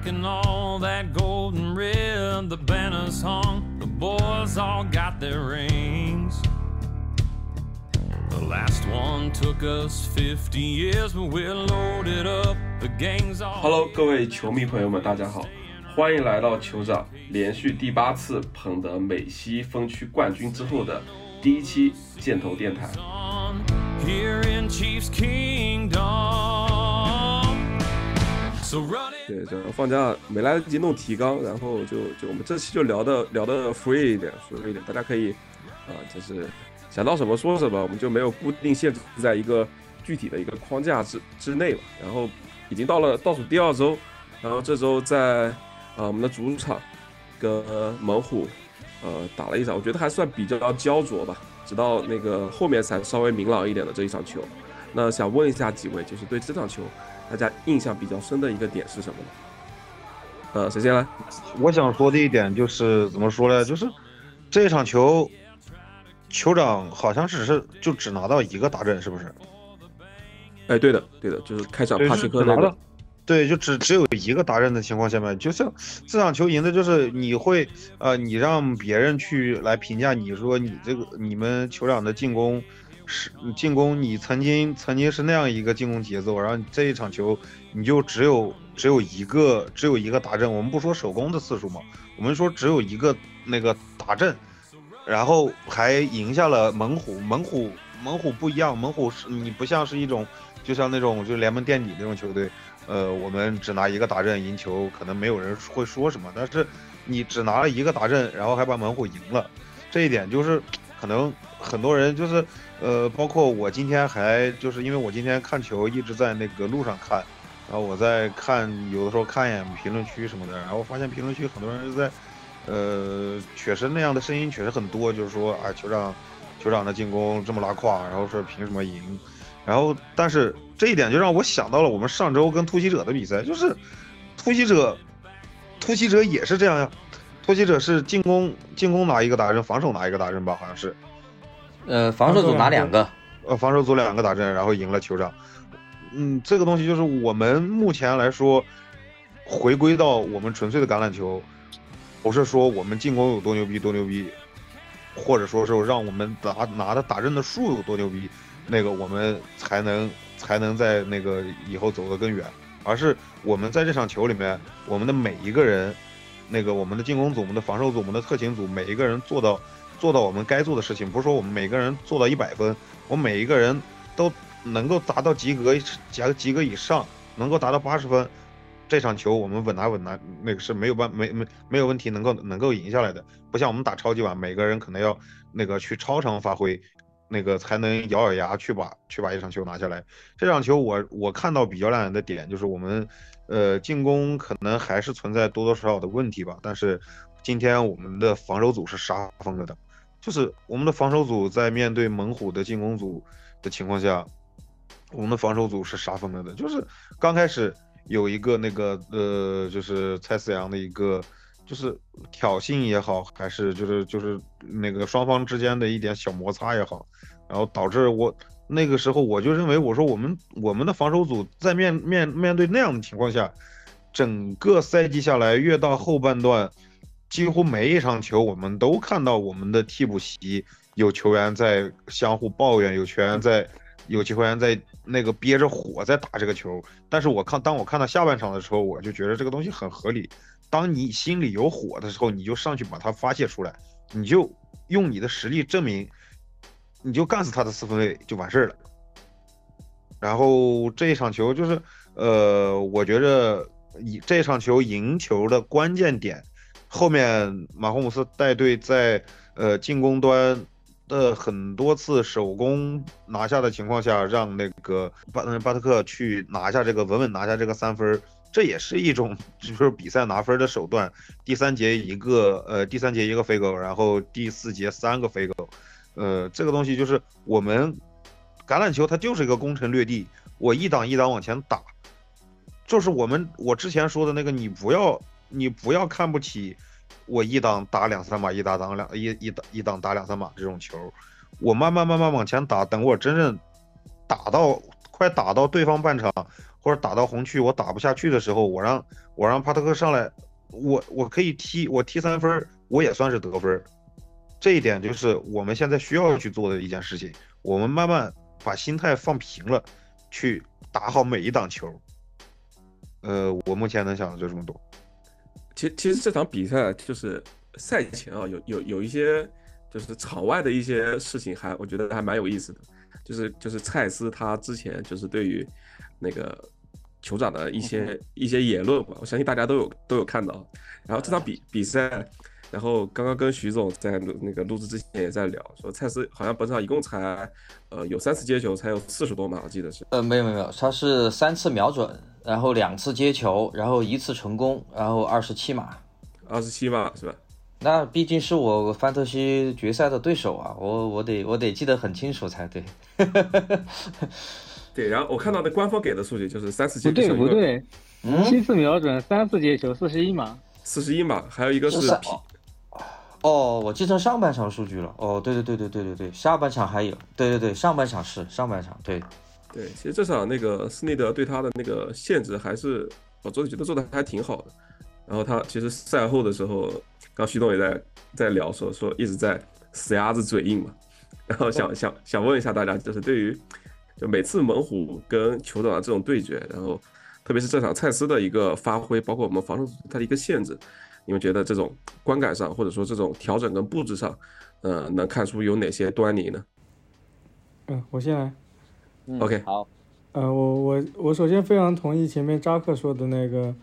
good rocking all that golden red. The banners hung, the boys all got their rings. The last one took us 50 years, but we're loaded up. The gang's all. Hello，各位球迷朋友们，大家好，欢迎来到酋长连续第八次捧得美西分区冠军之后的第一期箭头电台。 Here in Chiefs Kingdom. So run it. 对，这放假没来得及弄提纲，然后就就我们这期就聊的聊的 free 一点，free 一点，大家可以啊、就是想到什么说什么，我们就没有固定限制在一个具体的一个框架之之内了。然后已经到了倒数第二周，然后这周在啊、我们的主场跟猛虎呃打了一场，我觉得还算比较焦灼吧，直到那个后面才稍微明朗一点的这一场球。那想问一下几位，就是对这场球大家印象比较深的一个点是什么呢？呃，谁先来？我想说的一点就是怎么说呢？就是这场球，酋长好像只是就只拿到一个达阵，是不是？哎，对的，对的，就是开场，帕是切克那个只拿到，，对，就只只有一个达阵的情况下面，就像这场球赢的就是你会呃，你让别人去来评价你说你这个你们酋长的进攻是进攻，你曾经曾经是那样一个进攻节奏，然后这一场球你就只有只有一个只有一个打阵，我们不说手工的次数嘛，我们说只有一个那个打阵，然后还赢下了猛虎，猛虎猛虎不一样，猛虎是你不像是一种就像那种就联盟垫底那种球队，呃，我们只拿一个打阵赢球，可能没有人会说什么，但是你只拿了一个打阵，然后还把猛虎赢了，这一点就是可能很多人就是呃，包括我今天还就是因为我今天看球一直在那个路上看，然后我在看有的时候看一眼评论区什么的，然后发现评论区很多人在。呃，确实那样的声音确实很多，就是说啊，酋长，酋长的进攻这么拉胯，然后说凭什么赢？然后，但是这一点就让我想到了我们上周跟突袭者的比赛，就是突袭者，突袭者也是这样呀，突袭者是进攻进攻拿一个打阵，防守拿一个打阵吧，好像是，呃，防守组拿两个，呃，防守组两个打阵，然后赢了酋长。嗯，这个东西就是我们目前来说，回归到我们纯粹的橄榄球，不是说我们进攻有多牛逼多牛逼，或者说是让我们拿拿的打阵的数有多牛逼，那个我们才能才能在那个以后走得更远，而是我们在这场球里面，我们的每一个人，那个我们的进攻组、我们的防守组、我们的特勤组，每一个人做到做到我们该做的事情，不是说我们每个人做到一百分，我每一个人都能够达到及格及及格以上，能够达到八十分，这场球我们稳拿稳拿，那个是没有办没没没有问题能够能够赢下来的，不像我们打超级碗，每个人可能要那个去超常发挥，那个才能咬咬牙去把去把一场球拿下来。这场球我我看到比较亮眼的点就是我们呃进攻可能还是存在多多少少的问题吧，但是今天我们的防守组是杀疯了的，就是我们的防守组在面对猛虎的进攻组的情况下，我们的防守组是杀疯了的，就是刚开始有一个那个呃，就是蔡思阳的一个就是挑衅也好，还是就是就是那个双方之间的一点小摩擦也好，然后导致我那个时候我就认为，我说我们我们的防守组在面面面对那样的情况下，整个赛季下来，越到后半段，几乎每一场球我们都看到我们的替补席有球员在相互抱怨，有球员在有球员在那个憋着火在打这个球。但是我看当我看到下半场的时候，我就觉得这个东西很合理。当你心里有火的时候，你就上去把它发泄出来，你就用你的实力证明，你就干死他的四分卫就完事儿了。然后这一场球就是，呃，我觉着以这场球赢球的关键点，后面马霍姆斯带队在呃进攻端的很多次手工拿下的情况下，让那个巴嗯巴特克去拿下这个稳稳拿下这个三分，这也是一种就是比赛拿分的手段。第三节一个呃第三节一个飞狗，然后第四节三个飞狗，呃这个东西就是我们橄榄球它就是一个攻城略地，我一档一档往前打，就是我们我之前说的那个，你不要你不要看不起我一档打两三码，一打档两一一档一档打两三码这种球，我慢慢慢慢往前打，等我真正打到快打到对方半场，或者打到红区我打不下去的时候，我让我让帕特克上来，我我可以踢我踢三分，我也算是得分。这一点就是我们现在需要去做的一件事情。我们慢慢把心态放平了，去打好每一档球。呃，我目前能想的就这么多。其实其实这场比赛就是赛前啊，有有有一些就是场外的一些事情，还我觉得还蛮有意思的。就是就是蔡司他之前就是对于那个酋长的一些一些言论吧，我相信大家都有都有看到。然后这场比比赛，然后刚刚跟徐总在那个录制之前也在聊，说蔡司好像本场一共才呃有三次接球，才有四十多码，我记得是。呃，没有没有没有，他是三次瞄准，然后两次接球，然后一次成功，然后二十七码。二十七码是吧？那毕竟是我范特西决赛的对手啊，我我得我得记得很清楚才对。对，然后我看到的官方给的数据就是三次接球不球，对不对，嗯，七次瞄准，三次接球，四十一码。四十一码，还有一个是是 P，哦，我记成上半场数据了。哦，对对对对对对对，下半场还有，对对对，上半场是上半场，对，对，其实这场那个斯内德对他的那个限制还是我做觉得做的还挺好的。然后他其实赛后的时候，刚徐总也在在聊说说一直在死鸭子嘴硬嘛。然后想想想问一下大家，就是对于就每次猛虎跟酋长的这种对决，然后特别是这场蔡司的一个发挥，包括我们防守组他的一个限制，你们觉得这种观感上或者说这种调整跟布置上，呃，能看出有哪些端倪呢嗯，我先来。嗯？OK，好，呃，我我我首先非常同意前面扎克说的那个，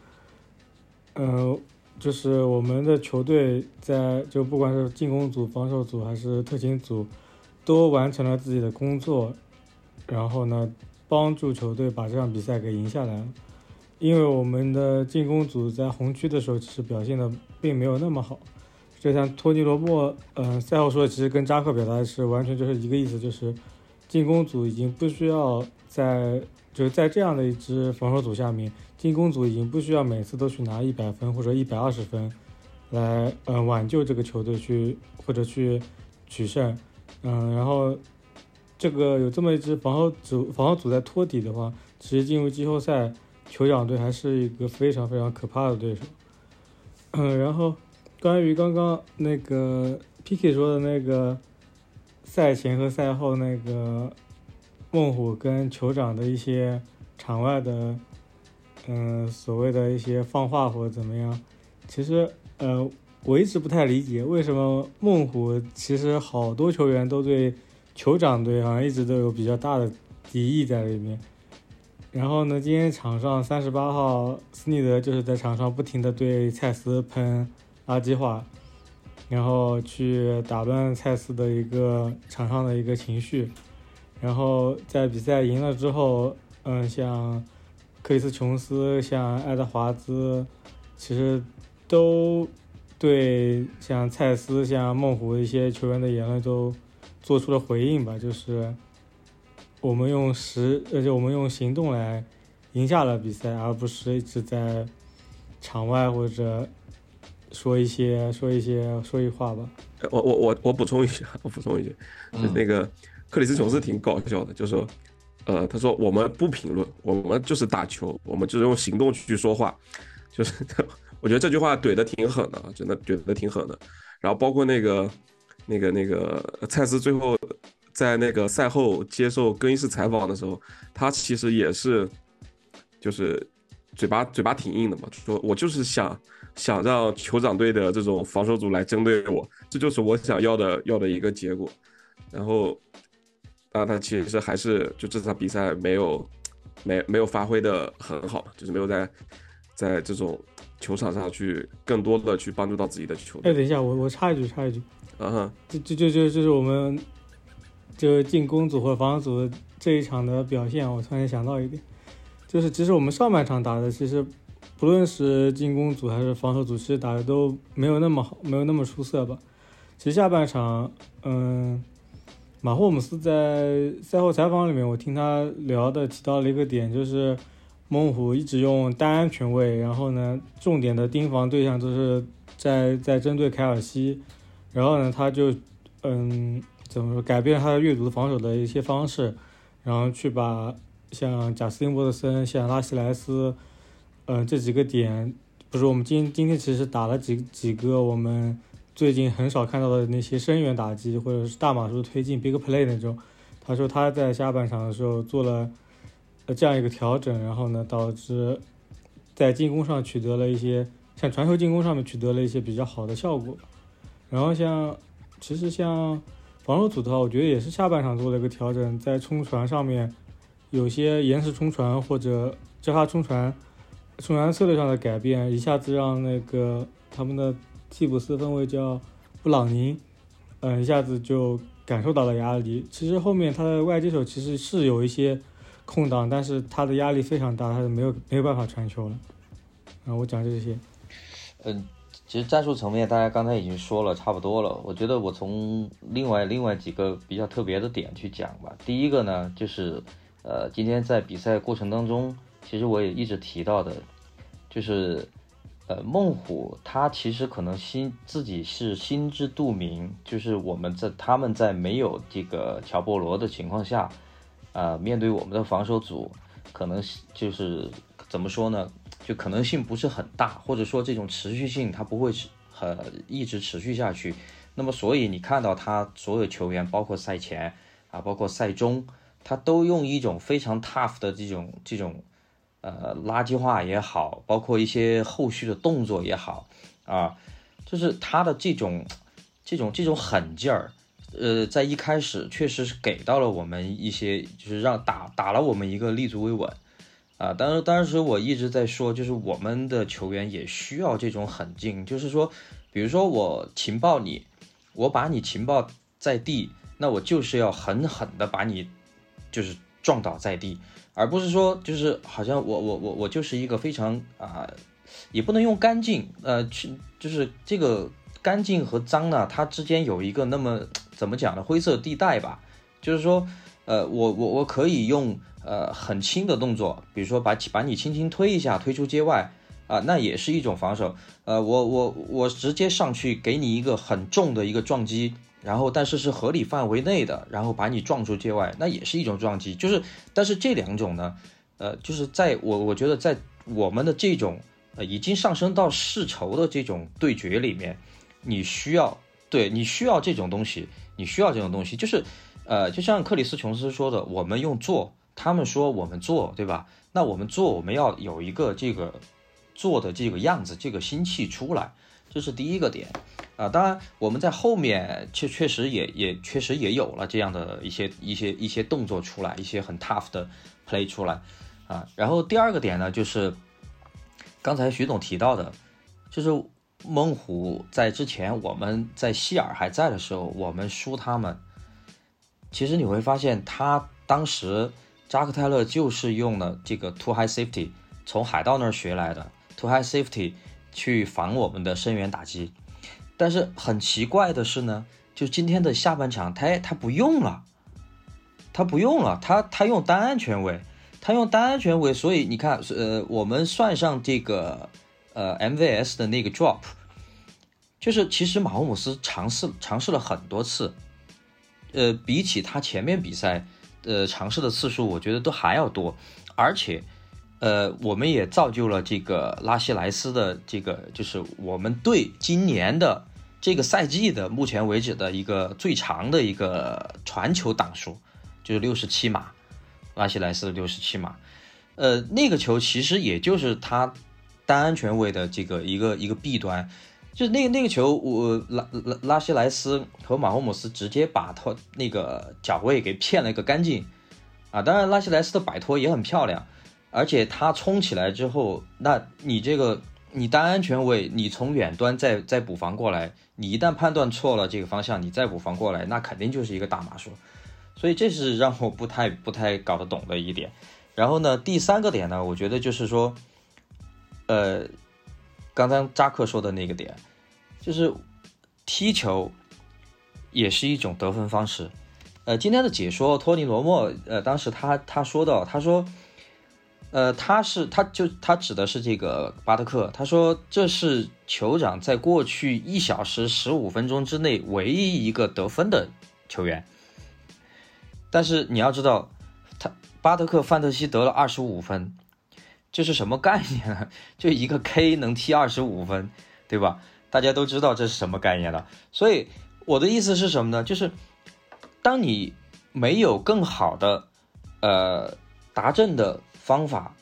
呃，就是我们的球队在就不管是进攻组、防守组还是特勤组，都完成了自己的工作，然后呢，帮助球队把这场比赛给赢下来了。因为我们的进攻组在红区的时候其实表现的并没有那么好，就像托尼罗伯，呃，赛后说的其实跟扎克表达的是完全就是一个意思，就是进攻组已经不需要在就是在这样的一支防守组下面，进攻组已经不需要每次都去拿一百分或者一百二十分来呃挽救这个球队去或者去取胜，嗯、然后这个有这么一支防守组防守组在托底的话，其实进入季后赛，酋长队还是一个非常非常可怕的对手。嗯，然后关于刚刚那个 PK 说的那个赛前和赛后那个孟虎跟酋长的一些场外的，嗯、所谓的一些放话或者怎么样，其实呃，我一直不太理解为什么孟虎其实好多球员都对酋长队好像一直都有比较大的敌意在里面。然后呢，今天场上三十八号斯尼德就是在场上不停的对蔡司喷垃圾话，然后去打乱蔡司的一个场上的一个情绪。然后在比赛赢了之后，嗯，像克里斯琼斯、像爱德华兹，其实都对像蔡司、像孟虎一些球员的言论都做出了回应吧，就是我们用实，而且我们用行动来赢下了比赛，而不是一直在场外或者说一些说一些说一话吧。呃我我我我补充一下，我补充一句，就是嗯那个克里斯琼斯挺搞笑的，就说，呃，他说我们不评论，我们就是打球，我们就是用行动去说话，就是 我觉得这句话怼的挺狠的，啊，真的怼的挺狠的。然后包括那个那个那个蔡司最后在那个赛后接受更衣室采访的时候，他其实也是就是嘴巴嘴巴挺硬的嘛，说我就是想想让酋长队的这种防守组来针对我，这就是我想要的要的一个结果。然后，啊，他其实还是就这场比赛没有没没有发挥的很好，就是没有在在这种球场上去更多的去帮助到自己的球哎，队。等一下，我我插一句，插一句，啊哈，这这就就就是我们就进攻组和防守组这一场的表现，我突然想到一点，就是其实我们上半场打的，其实不论是进攻组还是防守组，其实打的都没有那么好，没有那么出色吧。其实下半场，嗯，马霍姆斯在赛后采访里面，我听他聊的提到了一个点，就是猛虎一直用单安全位，然后呢，重点的盯防对象都是在在针对凯尔西，然后呢，他就嗯怎么说改变他的阅读的防守的一些方式，然后去把像贾斯汀沃特森、像拉希莱斯，呃，这几个点，不是我们今今天其实打了几几个我们最近很少看到的那些深远打击或者是大码数推进 big play 那种。他说他在下半场的时候做了呃这样一个调整，然后呢导致在进攻上取得了一些像传球进攻上面取得了一些比较好的效果。然后像其实像防守组的话，我觉得也是下半场做了一个调整，在冲传上面有些延时冲传或者交叉冲传、冲传策略上的改变，一下子让那个他们的替补四分卫叫布朗宁，嗯，一下子就感受到了压力。其实后面他的外接手其实是有一些空档，但是他的压力非常大，他是没有没有办法传球了。啊，我讲这些。嗯。其实战术层面，大家刚才已经说了差不多了。我觉得我从另外另外几个比较特别的点去讲吧。第一个呢，就是呃，今天在比赛过程当中，其实我也一直提到的，就是呃，孟虎他其实可能心自己是心知肚明，就是我们在他们在没有这个乔波罗的情况下，啊，面对我们的防守组，可能就是怎么说呢？就可能性不是很大，或者说这种持续性它不会持呃一直持续下去。那么所以你看到他所有球员，包括赛前啊，包括赛中，他都用一种非常 tough 的这种这种呃垃圾话也好，包括一些后续的动作也好啊，就是他的这种这种这种狠劲儿，呃，在一开始确实是给到了我们一些，就是让打打了我们一个立足未稳。啊，当时当时我一直在说，就是我们的球员也需要这种狠劲，就是说，比如说我情报你，我把你情报在地，那我就是要狠狠的把你，就是撞倒在地，而不是说就是好像我我我我就是一个非常啊，也不能用干净，呃，去就是这个干净和脏呢，它之间有一个那么怎么讲呢，灰色地带吧，就是说，呃，我我我可以用。呃，很轻的动作，比如说把把你轻轻推一下，推出界外啊，那也是一种防守。呃，我我我直接上去给你一个很重的一个撞击，然后但是是合理范围内的，然后把你撞出界外，那也是一种撞击。就是，但是这两种呢，呃，就是在我我觉得在我们的这种呃已经上升到世仇的这种对决里面，你需要对你需要这种东西，你需要这种东西，就是呃，就像克里斯琼斯说的，我们用做。他们说我们做对吧？那我们做，我们要有一个这个做的这个样子，这个心气出来，这是第一个点啊。当然，我们在后面确确实也也确实也有了这样的一些一些一些动作出来，一些很 tough 的 play 出来啊。然后第二个点呢，就是刚才徐总提到的，就是孟虎在之前我们在希尔还在的时候，我们输他们，其实你会发现他当时。扎克泰勒就是用了这个 too high safety，从海盗那儿学来的 too high safety 去防我们的深远打击。但是很奇怪的是呢，就今天的下半场，他他不用了，他不用了，他他用单安全位，他用单安全位，所以你看，呃，我们算上这个呃 MVS 的那个 drop，就是其实马霍姆斯尝试尝试了很多次，呃，比起他前面比赛。呃，尝试的次数我觉得都还要多，而且，呃，我们也造就了这个拉希莱斯的这个，就是我们队今年的这个赛季的目前为止的一个最长的一个传球档数，就是六十七码，拉希莱斯六十七码，呃，那个球其实也就是他单安全位的这个一个一个弊端。就那个那个球，我拉拉拉希莱斯和马霍姆斯直接把他那个脚位给骗了一个干净啊！当然，拉希莱斯的摆脱也很漂亮，而且他冲起来之后，那你这个你单安全位，你从远端再再补防过来，你一旦判断错了这个方向，你再补防过来，那肯定就是一个大码数。所以这是让我不太不太搞得懂的一点。然后呢，第三个点呢，我觉得就是说，呃，刚才扎克说的那个点。就是踢球也是一种得分方式。呃，今天的解说托尼罗莫，呃，当时他他说到，他说，呃，他是他就他指的是这个巴特克，他说这是酋长在过去一小时十五分钟之内唯一一个得分的球员。但是你要知道，他巴特克范特西得了二十五分，这是什么概念呢？就一个 K 能踢二十五分，对吧？大家都知道这是什么概念了。所以我的意思是什么呢？就是当你没有更好的呃达阵的方法，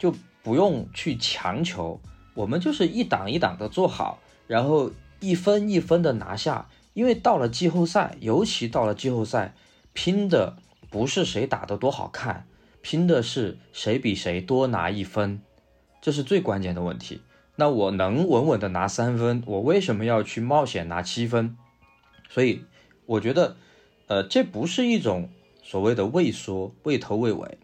就不用去强求，我们就是一档一档的做好，然后一分一分的拿下。因为到了季后赛，尤其到了季后赛，拼的不是谁打得多好看，拼的是谁比谁多拿一分，这是最关键的问题。那我能稳稳的拿三分，我为什么要去冒险拿七分？所以我觉得，呃，这不是一种所谓的畏缩、畏头畏尾，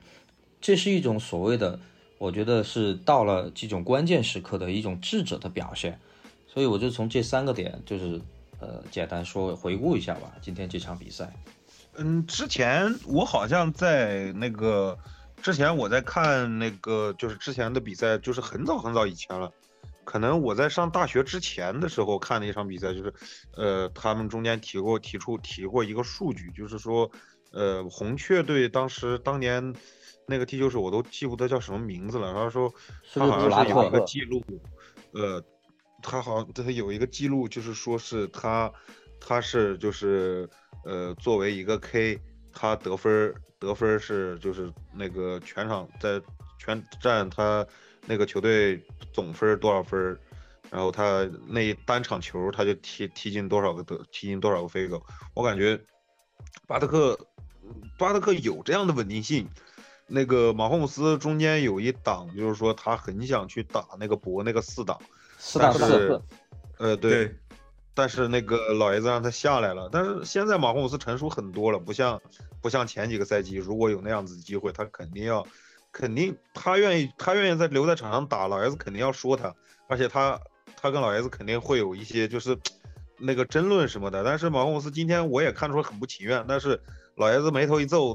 这是一种所谓的，我觉得是到了这种关键时刻的一种智者的表现。所以我就从这三个点，就是呃，简单说回顾一下吧，今天这场比赛。嗯，之前我好像在那个之前我在看那个就是之前的比赛，就是很早很早以前了。可能我在上大学之前的时候看的一场比赛，就是，呃，他们中间提过提出提过一个数据，就是说，呃，红雀队当时当年那个踢球手我都记不得叫什么名字了，他说他好像是有一个记录，呃，他好像他有一个记录，就是说是他他是就是呃作为一个 K，他得分得分是就是那个全场在全占他。那个球队总分多少分，然后他那单场球他就踢踢进多少个得，踢进多少个飞狗。我感觉巴特克，巴特克有这样的稳定性。那个马霍姆斯中间有一档，就是说他很想去打那个博那个四档，四档四，呃对，但是那个老爷子让他下来了。但是现在马霍姆斯成熟很多了，不像不像前几个赛季，如果有那样子的机会，他肯定要。肯定他愿意，他愿意在留在场上打，老爷子肯定要说他，而且他他跟老爷子肯定会有一些就是 那个争论什么的。但是马洪斯今天我也看出来很不情愿，但是老爷子眉头一皱，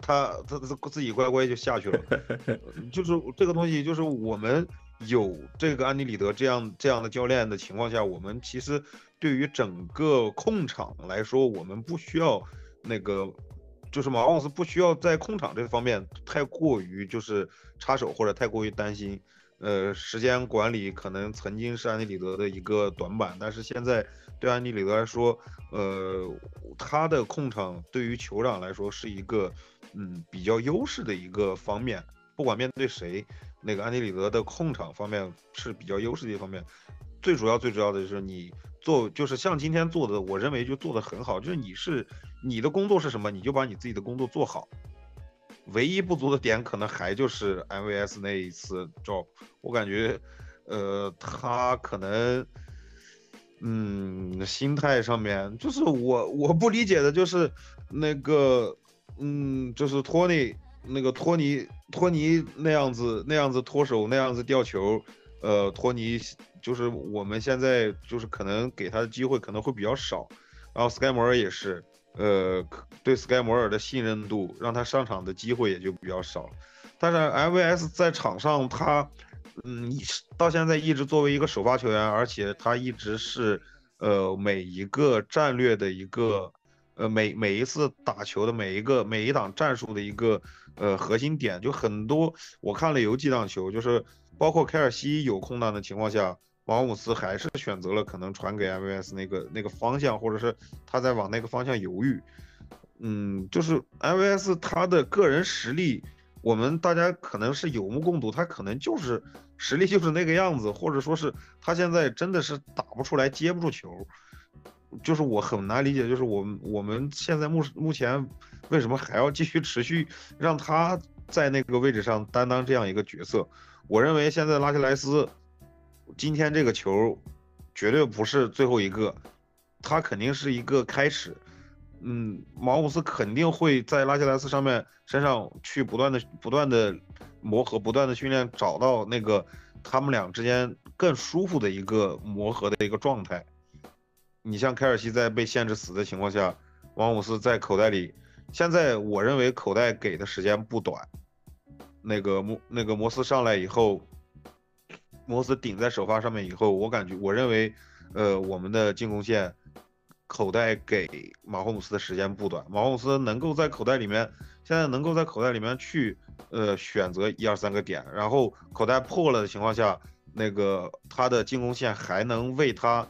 他他他自己乖乖就下去了。就是这个东西，就是我们有这个安迪里德这样这样的教练的情况下，我们其实对于整个控场来说，我们不需要那个。就是马奥斯不需要在控场这方面太过于就是插手或者太过于担心，呃，时间管理可能曾经是安迪里德的一个短板，但是现在对安迪里德来说，呃，他的控场对于酋长来说是一个嗯比较优势的一个方面，不管面对谁，那个安迪里德的控场方面是比较优势的一方面，最主要最主要的就是你。做就是像今天做的，我认为就做的很好。就是你是你的工作是什么，你就把你自己的工作做好。唯一不足的点可能还就是 MVS 那一次 job，我感觉，呃，他可能，嗯，心态上面就是我我不理解的就是那个，嗯，就是托尼那个托尼托尼那样子那样子脱手那样子吊球，呃，托尼。就是我们现在就是可能给他的机会可能会比较少，然后斯盖摩尔也是，呃，对斯盖摩尔的信任度让他上场的机会也就比较少。但是 MVS 在场上他，嗯，到现在一直作为一个首发球员，而且他一直是，呃，每一个战略的一个，呃，每每一次打球的每一个每一档战术的一个，呃，核心点。就很多我看了有几档球，就是包括凯尔西有空档的情况下。王姆斯还是选择了可能传给 MVS 那个那个方向，或者是他在往那个方向犹豫。嗯，就是 MVS 他的个人实力，我们大家可能是有目共睹，他可能就是实力就是那个样子，或者说是他现在真的是打不出来，接不住球。就是我很难理解，就是我们我们现在目目前为什么还要继续持续让他在那个位置上担当这样一个角色？我认为现在拉希莱斯。今天这个球绝对不是最后一个，他肯定是一个开始。嗯，毛姆斯肯定会在拉希莱斯上面身上去不断的、不断的磨合、不断的训练，找到那个他们俩之间更舒服的一个磨合的一个状态。你像凯尔西在被限制死的情况下，王姆斯在口袋里，现在我认为口袋给的时间不短。那个摩那个摩斯上来以后。摩斯顶在首发上面以后，我感觉，我认为，呃，我们的进攻线口袋给马霍姆斯的时间不短，马霍姆斯能够在口袋里面现在能够在口袋里面去呃选择一二三个点，然后口袋破了的情况下，那个他的进攻线还能为他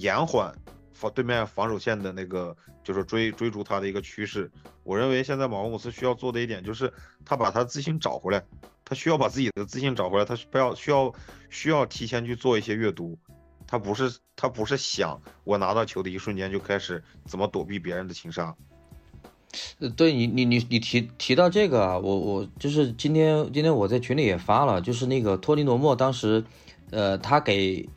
延缓防对面防守线的那个就是追追逐他的一个趋势。我认为现在马霍姆斯需要做的一点就是他把他自信找回来，他需要把自己的自信找回来，他不要需要需要提前去做一些阅读。他不是他不是想我拿到球的一瞬间就开始怎么躲避别人的情杀。对你你你你提提到这个，我我就是今天今天我在群里也发了，就是那个托尼罗莫当时，呃，他给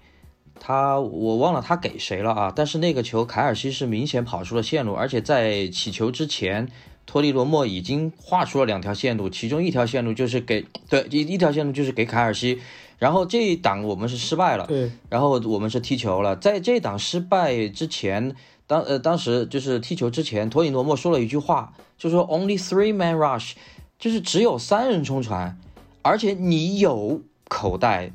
他我忘了他给谁了啊，但是那个球凯尔西是明显跑出了线路，而且在起球之前，托尼罗莫已经画出了两条线路，其中一条线路就是给对一一条线路就是给凯尔西。然后这一档我们是失败了，对，然后我们是踢球了。在这一档失败之前，当呃当时就是踢球之前，托尼罗莫说了一句话，就说 “only three man rush”，就是只有三人冲传，而且你有口袋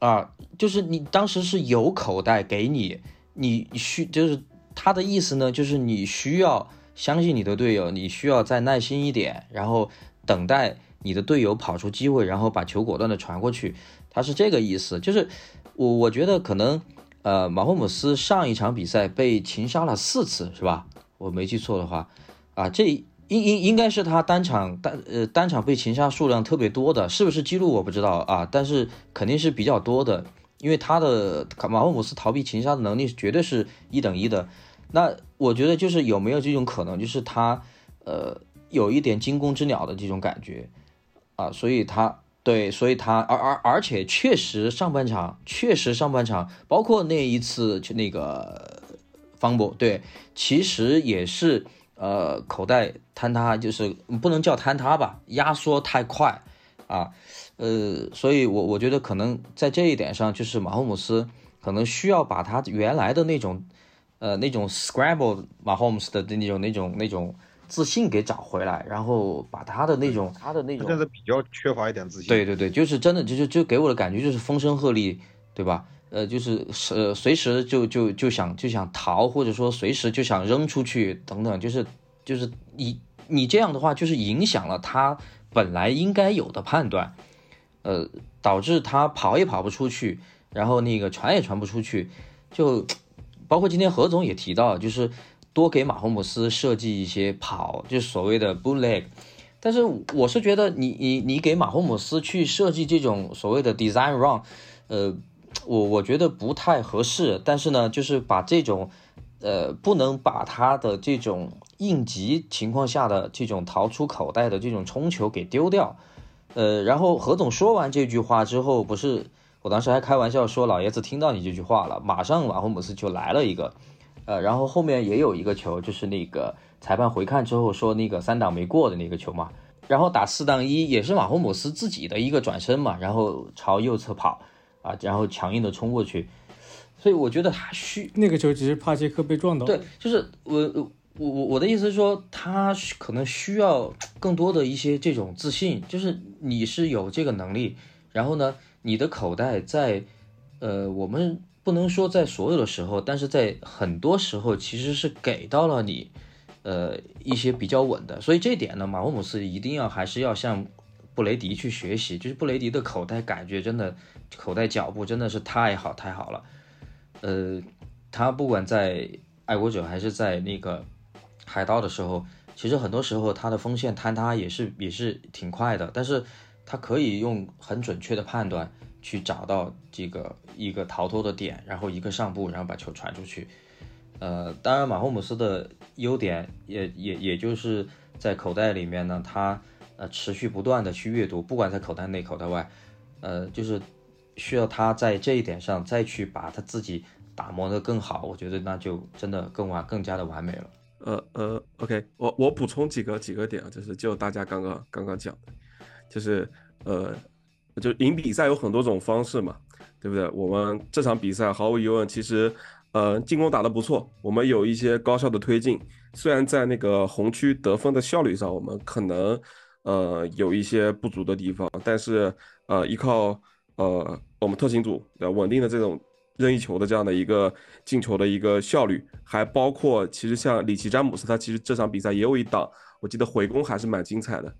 啊，就是你当时是有口袋给你，你需就是他的意思呢，就是你需要相信你的队友，你需要再耐心一点，然后等待你的队友跑出机会，然后把球果断的传过去。他是这个意思，就是我我觉得可能，呃，马霍姆斯上一场比赛被擒杀了四次，是吧？我没记错的话，啊，这应应应该是他单场单呃单场被擒杀数量特别多的，是不是记录我不知道啊，但是肯定是比较多的，因为他的马霍姆斯逃避擒杀的能力绝对是一等一的。那我觉得就是有没有这种可能，就是他呃有一点惊弓之鸟的这种感觉啊，所以他。对，所以他而而而且确实上半场确实上半场，包括那一次就那个方博，对，其实也是呃口袋坍塌，就是不能叫坍塌吧，压缩太快啊，呃，所以我我觉得可能在这一点上，就是马霍姆斯可能需要把他原来的那种呃那种 scramble 马霍姆斯的那种那种那种。自信给找回来，然后把他的那种他的那种现在比较缺乏一点自信。对对对，就是真的，就就就给我的感觉就是风声鹤唳，对吧？呃，就是呃随时就就就想就想逃，或者说随时就想扔出去等等，就是就是你你这样的话，就是影响了他本来应该有的判断，呃，导致他跑也跑不出去，然后那个传也传不出去，就包括今天何总也提到，就是。多给马霍姆斯设计一些跑，就是所谓的 bootleg，但是我是觉得你你你给马霍姆斯去设计这种所谓的 design run，呃，我我觉得不太合适。但是呢，就是把这种，呃，不能把他的这种应急情况下的这种逃出口袋的这种冲球给丢掉。呃，然后何总说完这句话之后，不是我当时还开玩笑说老爷子听到你这句话了，马上马霍姆斯就来了一个。呃，然后后面也有一个球，就是那个裁判回看之后说那个三档没过的那个球嘛，然后打四档一也是马霍姆斯自己的一个转身嘛，然后朝右侧跑啊，然后强硬的冲过去，所以我觉得他需那个球只是帕杰克被撞到，对，就是我我我我的意思是说他可能需要更多的一些这种自信，就是你是有这个能力，然后呢，你的口袋在呃我们。不能说在所有的时候，但是在很多时候其实是给到了你，呃，一些比较稳的。所以这点呢，马霍姆斯一定要还是要向布雷迪去学习。就是布雷迪的口袋感觉真的，口袋脚步真的是太好太好了。呃，他不管在爱国者还是在那个海盗的时候，其实很多时候他的锋线坍塌也是也是挺快的，但是他可以用很准确的判断。去找到这个一个逃脱的点，然后一个上步，然后把球传出去。呃，当然马霍姆斯的优点也也也就是在口袋里面呢，他呃持续不断的去阅读，不管在口袋内口袋外，呃，就是需要他在这一点上再去把他自己打磨的更好，我觉得那就真的更完更加的完美了。呃呃，OK，我我补充几个几个点啊，就是就大家刚刚刚刚讲的，就是呃。就赢比赛有很多种方式嘛，对不对？我们这场比赛毫无疑问，其实，呃，进攻打得不错，我们有一些高效的推进。虽然在那个红区得分的效率上，我们可能，呃，有一些不足的地方，但是，呃，依靠，呃，我们特勤组的稳定的这种任意球的这样的一个进球的一个效率，还包括其实像里奇詹姆斯，他其实这场比赛也有一档，我记得回攻还是蛮精彩的，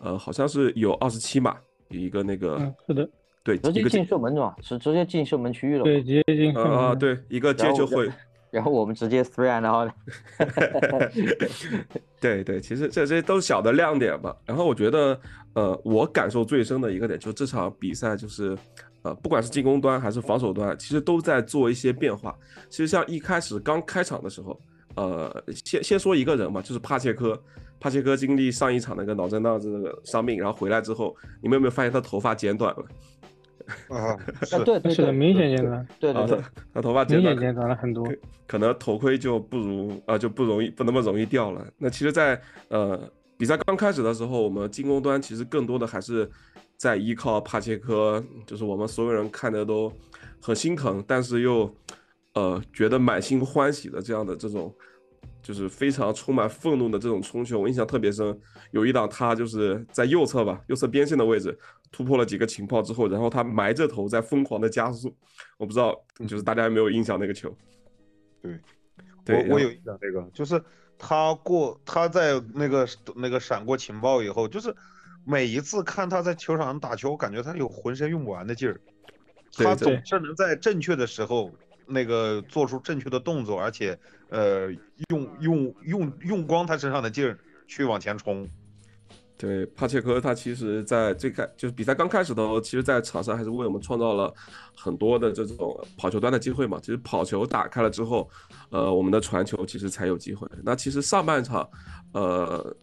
呃，好像是有二十七码，有一个那个、嗯，是的，对直接进射门嘛，是直接进射门区域了。对，直接进呃啊、对一个接然后就会。然后我们直接 three and out。对对，其实这这些都小的亮点吧。然后我觉得，呃，我感受最深的一个点，就这场比赛就是，呃，不管是进攻端还是防守端，其实都在做一些变化。其实像一开始刚开场的时候，呃，先先说一个人嘛，就是帕切科。帕切科经历上一场那个脑震荡这个伤病，然后回来之后，你们有没有发现他头发剪短了？啊，啊，是是的，对对对，明显见短，啊，对对对他，头发剪短明显，见短了很多。可能头盔就不如啊、就不容易不那么容易掉了。那其实在，呃比赛刚开始的时候，我们进攻端其实更多的还是在依靠帕切科，就是我们所有人看的都很心疼，但是又呃觉得满心欢喜的这样的这种。就是非常充满愤怒的这种冲球，我印象特别深。有一档他就是在右侧吧，右侧边线的位置突破了几个情报之后，然后他埋着头在疯狂的加速。我不知道，就是大家有没有印象那个球？对，对，我我有印象，这个就是他过他在那个那个闪过情报以后，就是每一次看他在球场上打球，我感觉他有浑身用不完的劲儿，他总是能在正确的时候那个做出正确的动作，而且呃用用用用光他身上的劲儿去往前冲。对，帕切科他其实在最开就是比赛刚开始的时候，其实在场上还是为我们创造了很多的这种跑球端的机会嘛。其实跑球打开了之后，呃，我们的传球其实才有机会。那其实上半场，呃，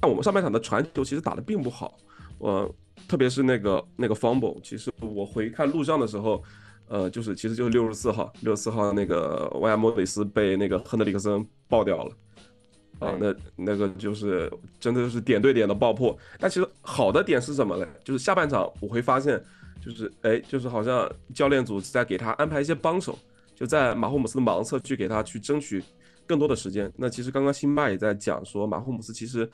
但我们上半场的传球其实打得并不好，呃，特别是那个那个 fumble，其实我回看录像的时候，呃，就是其实就是六十四号，六十四号那个维亚莫里斯被那个亨德里克森爆掉了。啊，那那个就是真的就是点对点的爆破。但其实好的点是什么呢？就是下半场我会发现，就是哎，就是好像教练组在给他安排一些帮手，就在马霍姆斯的盲侧去给他去争取更多的时间。那其实刚刚辛巴也在讲说，马霍姆斯其实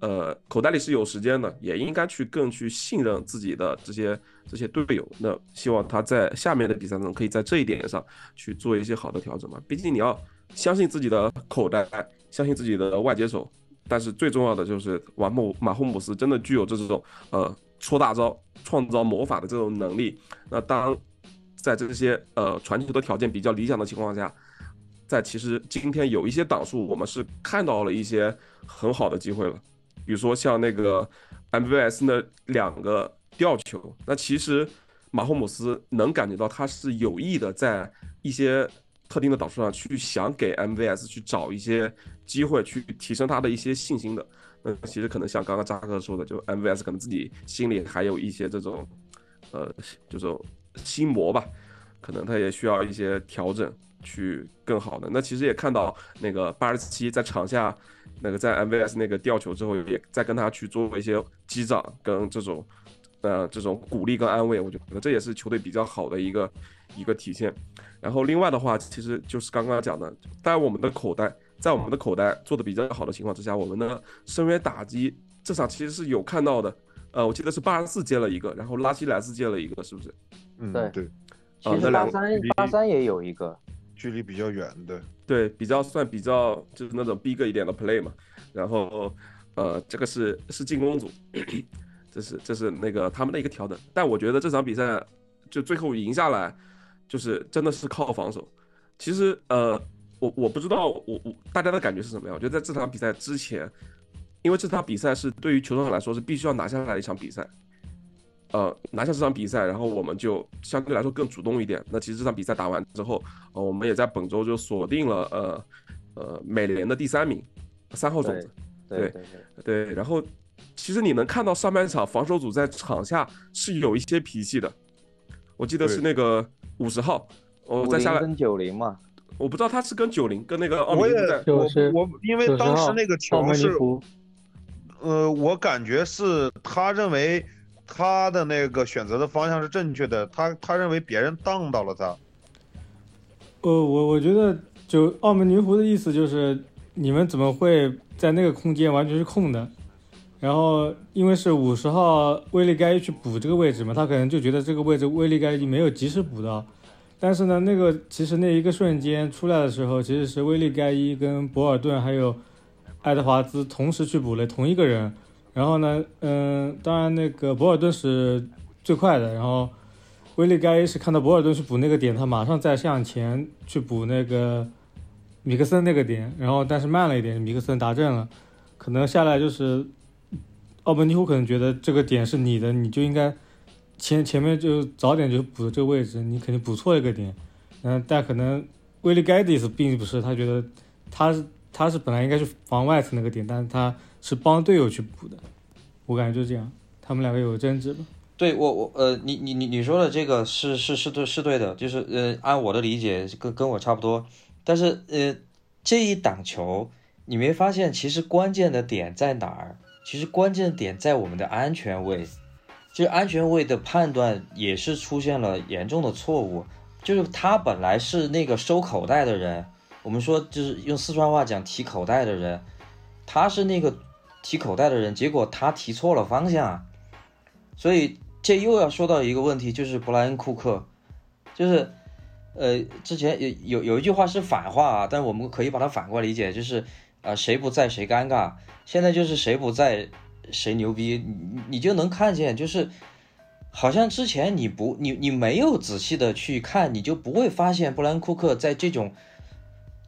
呃口袋里是有时间的，也应该去更去信任自己的这些这些队友。那希望他在下面的比赛中可以在这一点上去做一些好的调整嘛。毕竟你要相信自己的口袋。相信自己的外接手，但是最重要的就是马姆马霍姆斯真的具有这种呃戳大招、创造魔法的这种能力。那当在这些呃传球的条件比较理想的情况下，在其实今天有一些档数，我们是看到了一些很好的机会了，比如说像那个 MVS 那两个吊球，那其实马霍姆斯能感觉到他是有意的在一些。特定的导数上去想给 MVS 去找一些机会，去提升他的一些信心的。那其实可能像刚刚扎克说的，就 MVS 可能自己心里还有一些这种，呃，这种心魔吧，可能他也需要一些调整，去更好的。那其实也看到那个八十七在场下那个在 MVS 那个吊球之后，也在跟他去做一些击掌跟这种，呃，这种鼓励跟安慰。我觉得这也是球队比较好的一个一个体现。然后另外的话，其实就是刚刚讲的，在我们的口袋，在我们的口袋做的比较好的情况之下，我们的深远打击这场其实是有看到的。呃，我记得是八十四接了一个，然后拉希莱斯接了一个，是不是？嗯，对对，其实八三八三也有一个，距离比较远的。对，比较算比较就是那种逼格一点的 play 嘛。然后呃，这个是是进攻组，这是这是那个他们的一个调整。但我觉得这场比赛就最后赢下来。就是真的是靠防守。其实呃，我我不知道我我大家的感觉是什么样。我觉得在这场比赛之前，因为这场比赛是对于球队来说是必须要拿下来的一场比赛。呃，拿下这场比赛，然后我们就相对来说更主动一点。那其实这场比赛打完之后，呃，我们也在本周就锁定了呃呃美联的第三名，三号种子。对对对对。然后其实你能看到上半场防守组在场下是有一些脾气的。我记得是那个。五十号，我再下来跟九零嘛，我不知道他是跟九零跟那个奥我也在我我因为当时那个球是，呃，我感觉是他认为他的那个选择的方向是正确的，他他认为别人当到了他。呃，我我觉得就澳门女狐的意思就是，你们怎么会在那个空间完全是空的？然后，因为是五十号威力该去补这个位置嘛，他可能就觉得这个位置威力该没有及时补到，但是呢，那个其实那一个瞬间出来的时候，其实是威利盖伊跟博尔顿还有爱德华兹同时去补了同一个人。然后呢，嗯，当然那个博尔顿是最快的，然后威利盖伊是看到博尔顿去补那个点，他马上再向前去补那个米克森那个点，然后但是慢了一点，米克森达阵了，可能下来就是奥本尼胡可能觉得这个点是你的，你就应该。前 前面就早点就补这个位置，你肯定补错一个点，嗯，但可能威利盖迪斯并不是，他觉得他是他是本来应该是防外侧那个点，但是他是帮队友去补的，我感觉就这样，他们两个有争执吧？对我我呃，你你你你说的这个是是是对是对的，就是呃，按我的理解跟跟我差不多，但是呃，这一档球你没发现其实关键的点在哪儿？其实关键点在我们的安全位。就是安全位的判断也是出现了严重的错误，就是他本来是那个收口袋的人，我们说就是用四川话讲提口袋的人，他是那个提口袋的人，结果他提错了方向啊，所以这又要说到一个问题，就是布莱恩库克，就是呃之前有有有一句话是反话啊，但我们可以把它反过来理解，就是呃谁不在谁尴尬，现在就是谁不在。谁牛逼，你你就能看见，就是好像之前你不你你没有仔细的去看，你就不会发现布兰库克在这种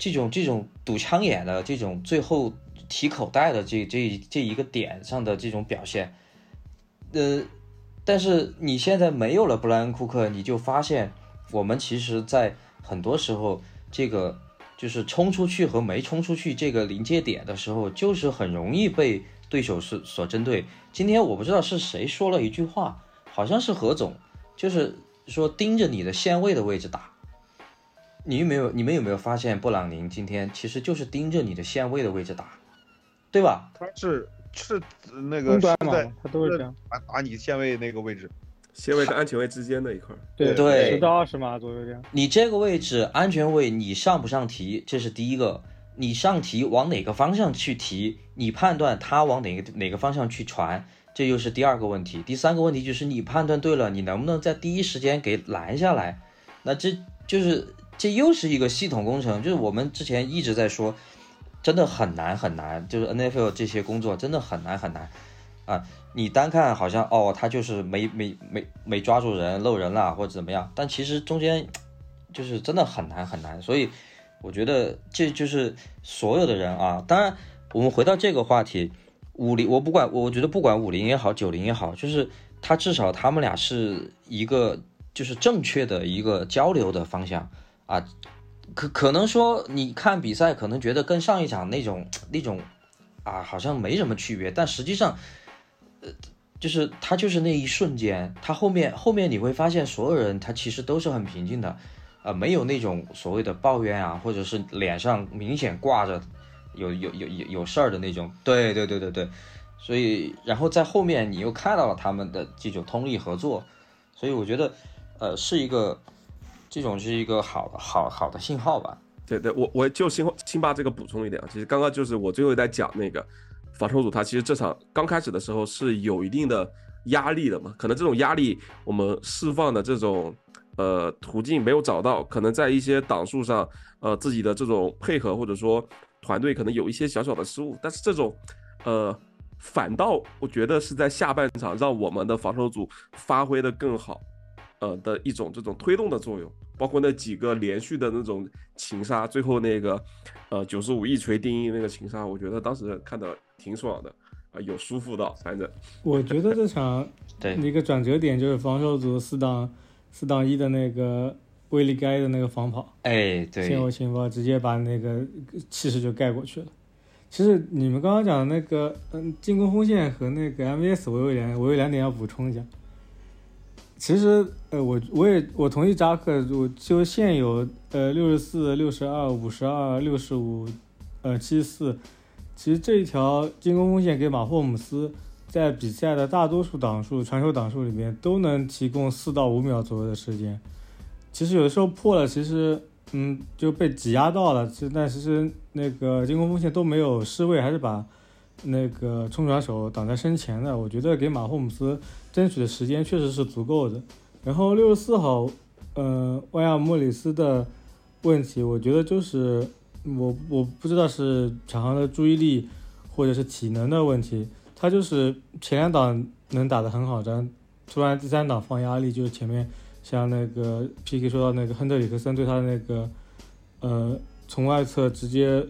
这种这种堵枪眼的这种最后提口袋的这这这一个点上的这种表现。呃，但是你现在没有了布兰库克，你就发现我们其实在很多时候这个就是冲出去和没冲出去这个临界点的时候，就是很容易被。对手是所针对。今天我不知道是谁说了一句话，好像是何总，就是说盯着你的线位的位置打。你有没有？你们有没有发现布朗宁今天其实就是盯着你的线位的位置打，对吧？他是是那个端嘛，他都是这样打打你线位那个位置，线位跟安全位之间那一块。对对，十到二十码左右这样。你这个位置安全位，你上不上提，这是第一个。你上提往哪个方向去提？你判断他往哪个哪个方向去传，这又是第二个问题。第三个问题就是你判断对了，你能不能在第一时间给拦下来？那这就是这又是一个系统工程。就是我们之前一直在说，真的很难很难。就是 NFL 这些工作真的很难很难啊！你单看好像哦，他就是没没没没抓住人漏人了或者怎么样，但其实中间就是真的很难很难，所以。我觉得这就是所有的人啊。当然，我们回到这个话题，五零我不管，我觉得不管五零也好，九零也好，就是他至少他们俩是一个就是正确的一个交流的方向啊。可可能说你看比赛，可能觉得跟上一场那种 那种啊好像没什么区别，但实际上，呃，就是他就是那一瞬间，他后面后面你会发现所有人他其实都是很平静的。呃，没有那种所谓的抱怨啊，或者是脸上明显挂着有有有有有事儿的那种，对对对对对，所以然后在后面你又看到了他们的这种通力合作，所以我觉得，呃，是一个这种是一个好的好好的信号吧。对对，我我就辛辛巴这个补充一点啊，其实刚刚就是我最后在讲那个防守组，他其实这场刚开始的时候是有一定的压力的嘛，可能这种压力我们释放的这种。呃，途径没有找到，可能在一些档数上，呃，自己的这种配合或者说团队可能有一些小小的失误，但是这种，呃，反倒我觉得是在下半场让我们的防守组发挥的更好，呃的一种这种推动的作用，包括那几个连续的那种情杀，最后那个，呃，九十五一锤定音那个情杀，我觉得当时看的挺爽的，啊，有舒服到，反正。我觉得这场 对一个转折点就是防守组四档。四档一的那个威利盖的那个防跑，哎，对，先有情报直接把那个气势就盖过去了。其实你们刚刚讲的那个，嗯，进攻锋线和那个 MVS，我有两，我有两点要补充一下。其实，呃，我我也我同意扎克，我就现有呃六十四、六十二、五十二、六十五，呃七十四，其实这一条进攻锋线给马霍姆斯。在比赛的大多数档数、传球档数里面，都能提供四到五秒左右的时间。其实有的时候破了，其实嗯就被挤压到了。其实但其实那个进攻锋线都没有失位，还是把那个冲传手挡在身前的。我觉得给马霍姆斯争取的时间确实是足够的。然后六十四号，呃，万亚莫里斯的问题，我觉得就是我我不知道是场上的注意力或者是体能的问题，他就是前两档能打得很好，然后突然第三档放压力，就是前面像那个 PK 说到那个亨德里克森对他的那个呃从外侧直接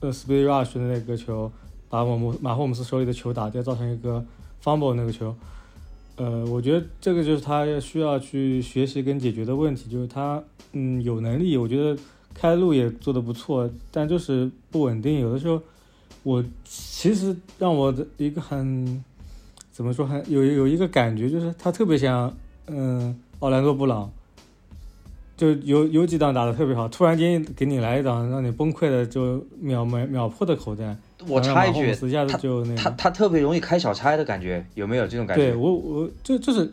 呃 speed rush 的那个球，把我们马霍姆斯手里的球打掉，造成一个 fumble 那个球。呃，我觉得这个就是他需要去学习跟解决的问题，就是他嗯有能力，我觉得开路也做得不错，但就是不稳定。有的时候我其实让我的一个很怎么说，很有有一个感觉，就是他特别像嗯奥兰多布朗，就有有几档打得特别好，突然间给你来一档让你崩溃的，就秒秒秒破的口袋。我插一句，一下子就那他他特别容易开小差的感觉，有没有这种感觉？对我我就就是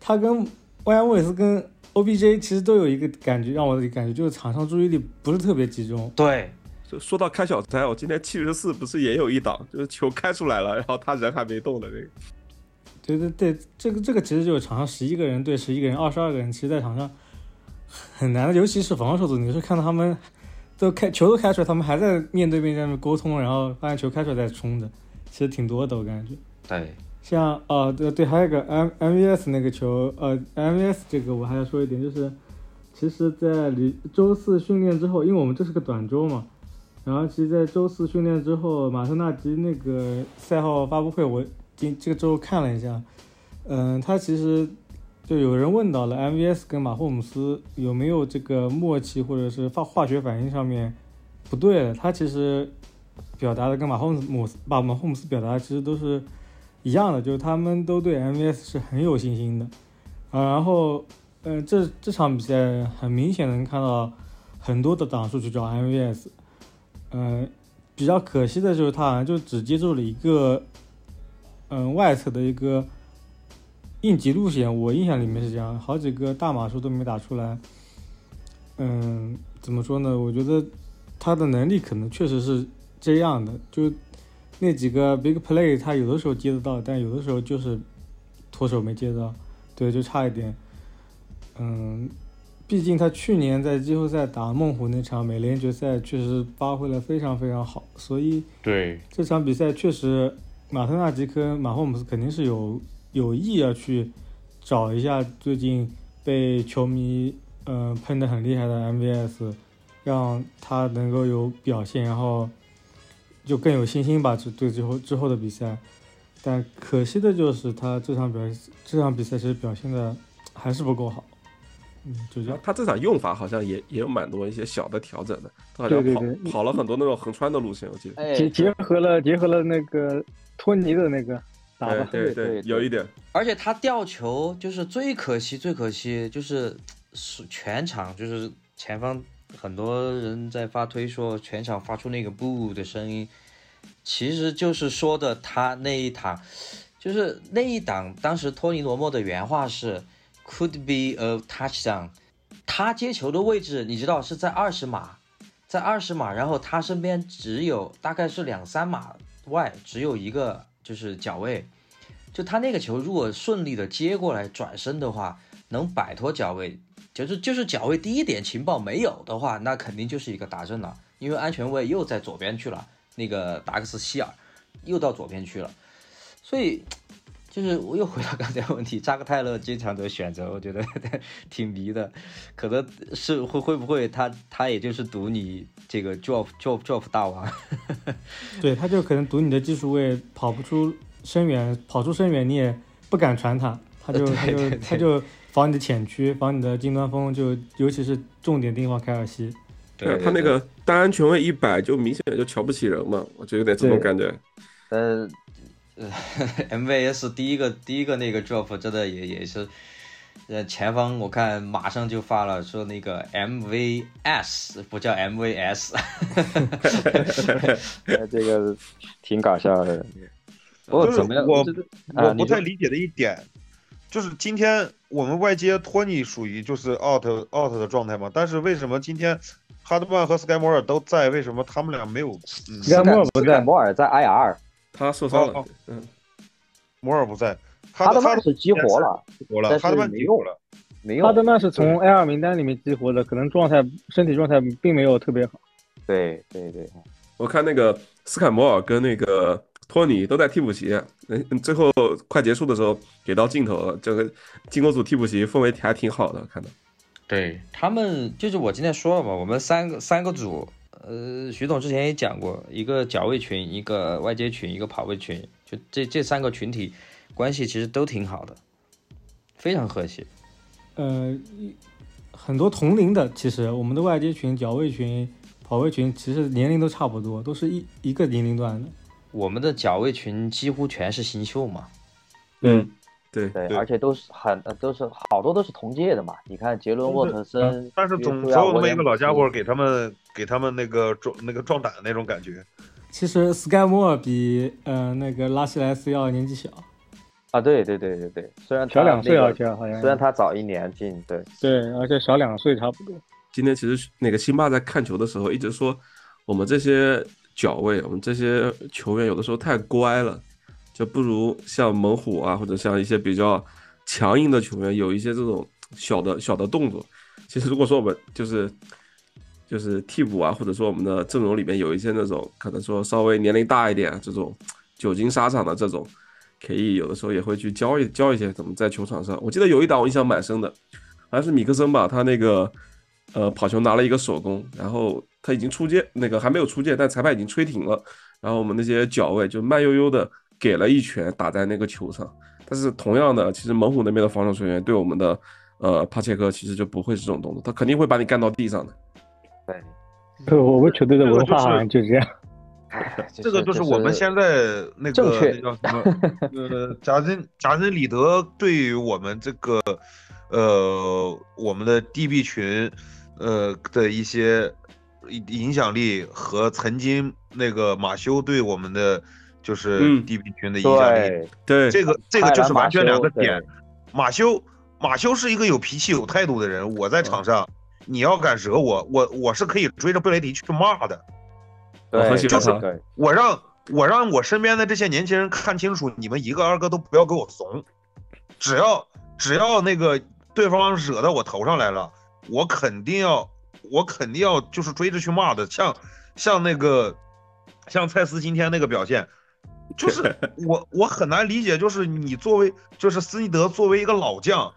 他跟万亚莫里斯跟 OBJ 其实都有一个感觉，让我的感觉就是场上注意力不是特别集中。对，就说到开小差，我今天七十四不是也有一档，就是球开出来了，然后他人还没动的那个。对对对，这个这个其实就是场上十一个人对十一个人，二十二个人，其实在场上很难的，尤其是防守组，你是看到他们。都开球都开出来，他们还在面对面在那沟通，然后发现球开出来再冲的，其实挺多的，我感觉。对，像哦对对，还有一个 M M V S 那个球，呃 M V S 这个我还要说一点，就是其实，在离周四训练之后，因为我们这是个短周嘛，然后其实，在周四训练之后，马特纳吉那个赛后发布会，我今这个周看了一下，嗯，他其实。就有人问到了，MVS 跟马霍姆斯有没有这个默契，或者是化化学反应上面不对的？他其实表达的跟马霍姆斯、把马霍姆斯表达其实都是一样的，就是他们都对 MVS 是很有信心的啊。然后，嗯，这这场比赛很明显能看到很多的档数去找 MVS，嗯，比较可惜的就是他好像就只接住了一个嗯外侧的一个。应急路线，我印象里面是这样，好几个大码数都没打出来。嗯，怎么说呢？我觉得他的能力可能确实是这样的，就那几个 big play，他有的时候接得到，但有的时候就是脱手没接到，对，就差一点。嗯，毕竟他去年在季后赛打孟虎那场美联决赛，确实发挥了非常非常好，所以对这场比赛确实马特纳吉科、马霍姆斯肯定是有。有意要去找一下最近被球迷嗯喷的很厉害的 MVS，让他能够有表现，然后就更有信心吧。这对之后之后的比赛，但可惜的就是他这场表这场比赛其实表现的还是不够好。嗯，就这样。他这场用法好像也也有蛮多一些小的调整的，他好像跑跑了很多那种横穿的路线，我记得结结合了结合了那个托尼的那个。对对对，有一点。而且他吊球就是最可惜，最可惜就是是全场就是前方很多人在发推说全场发出那个不的声音，其实就是说的他那一档，就是那一档。当时托尼罗莫的原话是 “could be a touchdown”，他接球的位置你知道是在二十码，在二十码，然后他身边只有大概是两三码外只有一个就是脚位。就他那个球，如果顺利的接过来转身的话，能摆脱脚位，就是就是脚位第一点情报没有的话，那肯定就是一个打正了，因为安全位又在左边去了，那个达克斯希尔又到左边去了，所以就是我又回到刚才问题，扎克泰勒经常的选择，我觉得 挺迷的，可能是会会不会他他也就是赌你这个 drop drop drop 大王，对，他就可能赌你的技术位跑不出。深远跑出深远，你也不敢传他，他就他就他就防你的浅区，防你的近端锋，就尤其是重点盯防凯尔西。对他那个单安全位一摆，就明显就瞧不起人嘛，我就有点这种感觉。呃，MVS 第一个第一个那个 drop 真的也也是，呃，前方我看马上就发了说那个 MVS 不叫 MVS，这个挺搞笑的。就是我我不太理解的一点，就是今天我们外接托尼属于就是 out out 的状态嘛，但是为什么今天哈德曼和斯盖摩尔都在？为什么他们俩没有？斯盖摩尔不在，摩尔在 IR，他受伤了。嗯，摩尔不在，哈德曼是激活了，激活了，哈德曼没用了。没有哈德曼是从 A R 名单里面激活的，可能状态身体状态并没有特别好。对对对，我看那个斯坎摩尔跟那个托尼都在替补席，嗯，最后快结束的时候给到镜头了，这个进攻组替补席氛围还挺好的，看到。对他们，就是我今天说了嘛，我们三个三个组，呃，徐总之前也讲过，一个脚位群，一个外接群，一个跑位群，就这这三个群体关系其实都挺好的，非常和谐。呃，一很多同龄的，其实我们的外接群、脚位群、跑位群，其实年龄都差不多，都是一一个年龄段的。我们的脚位群几乎全是新秀嘛，嗯，对对，而且都是很呃都是好多都是同届的嘛。你看杰伦沃特森，但是总总有那么一个老家伙给他们给他们那个壮那个壮胆的那种感觉。其实 Sky Moore 比呃那个拉希莱斯要年纪小啊，对对对对对，虽然小两岁啊，而且好像虽然他早一年进，对对，而且小两岁差不多。今天其实那个辛巴在看球的时候一直说，我们这些脚位，我们这些球员有的时候太乖了，就不如像猛虎啊，或者像一些比较强硬的球员有一些这种小的小的动作。其实如果说我们就是就是替补啊，或者说我们的阵容里面有一些那种可能说稍微年龄大一点这种久经沙场的这种，可以有的时候也会去教一教一些怎么在球场上。我记得有一档我印象蛮深的，好像是米克森吧，他那个。呃，跑球拿了一个手工，然后他已经出界，那个还没有出界，但裁判已经吹停了。然后我们那些脚位就慢悠悠的给了一拳打在那个球上。但是同样的，其实猛虎那边的防守球员对我们的呃帕切科其实就不会是这种动作，他肯定会把你干到地上的。对，我们球队的文化好像就这样。这个就是我们现在那个那叫什么？呃，贾森贾森里德对于我们这个呃我们的 DB 群。呃的一些影响力和曾经那个马修对我们的就是 DB 群的影响力，对这个这个就是完全两个点。马修马修是一个有脾气有态度的人，我在场上你要敢惹我，我我是可以追着布雷迪去骂的。对，就是我让我让我身边的这些年轻人看清楚，你们一个二个都不要给我怂，只要只要那个对方惹到我头上来了。我肯定要，我肯定要，就是追着去骂的，像像那个，像蔡司今天那个表现，就是 我我很难理解，就是你作为就是斯尼德作为一个老将，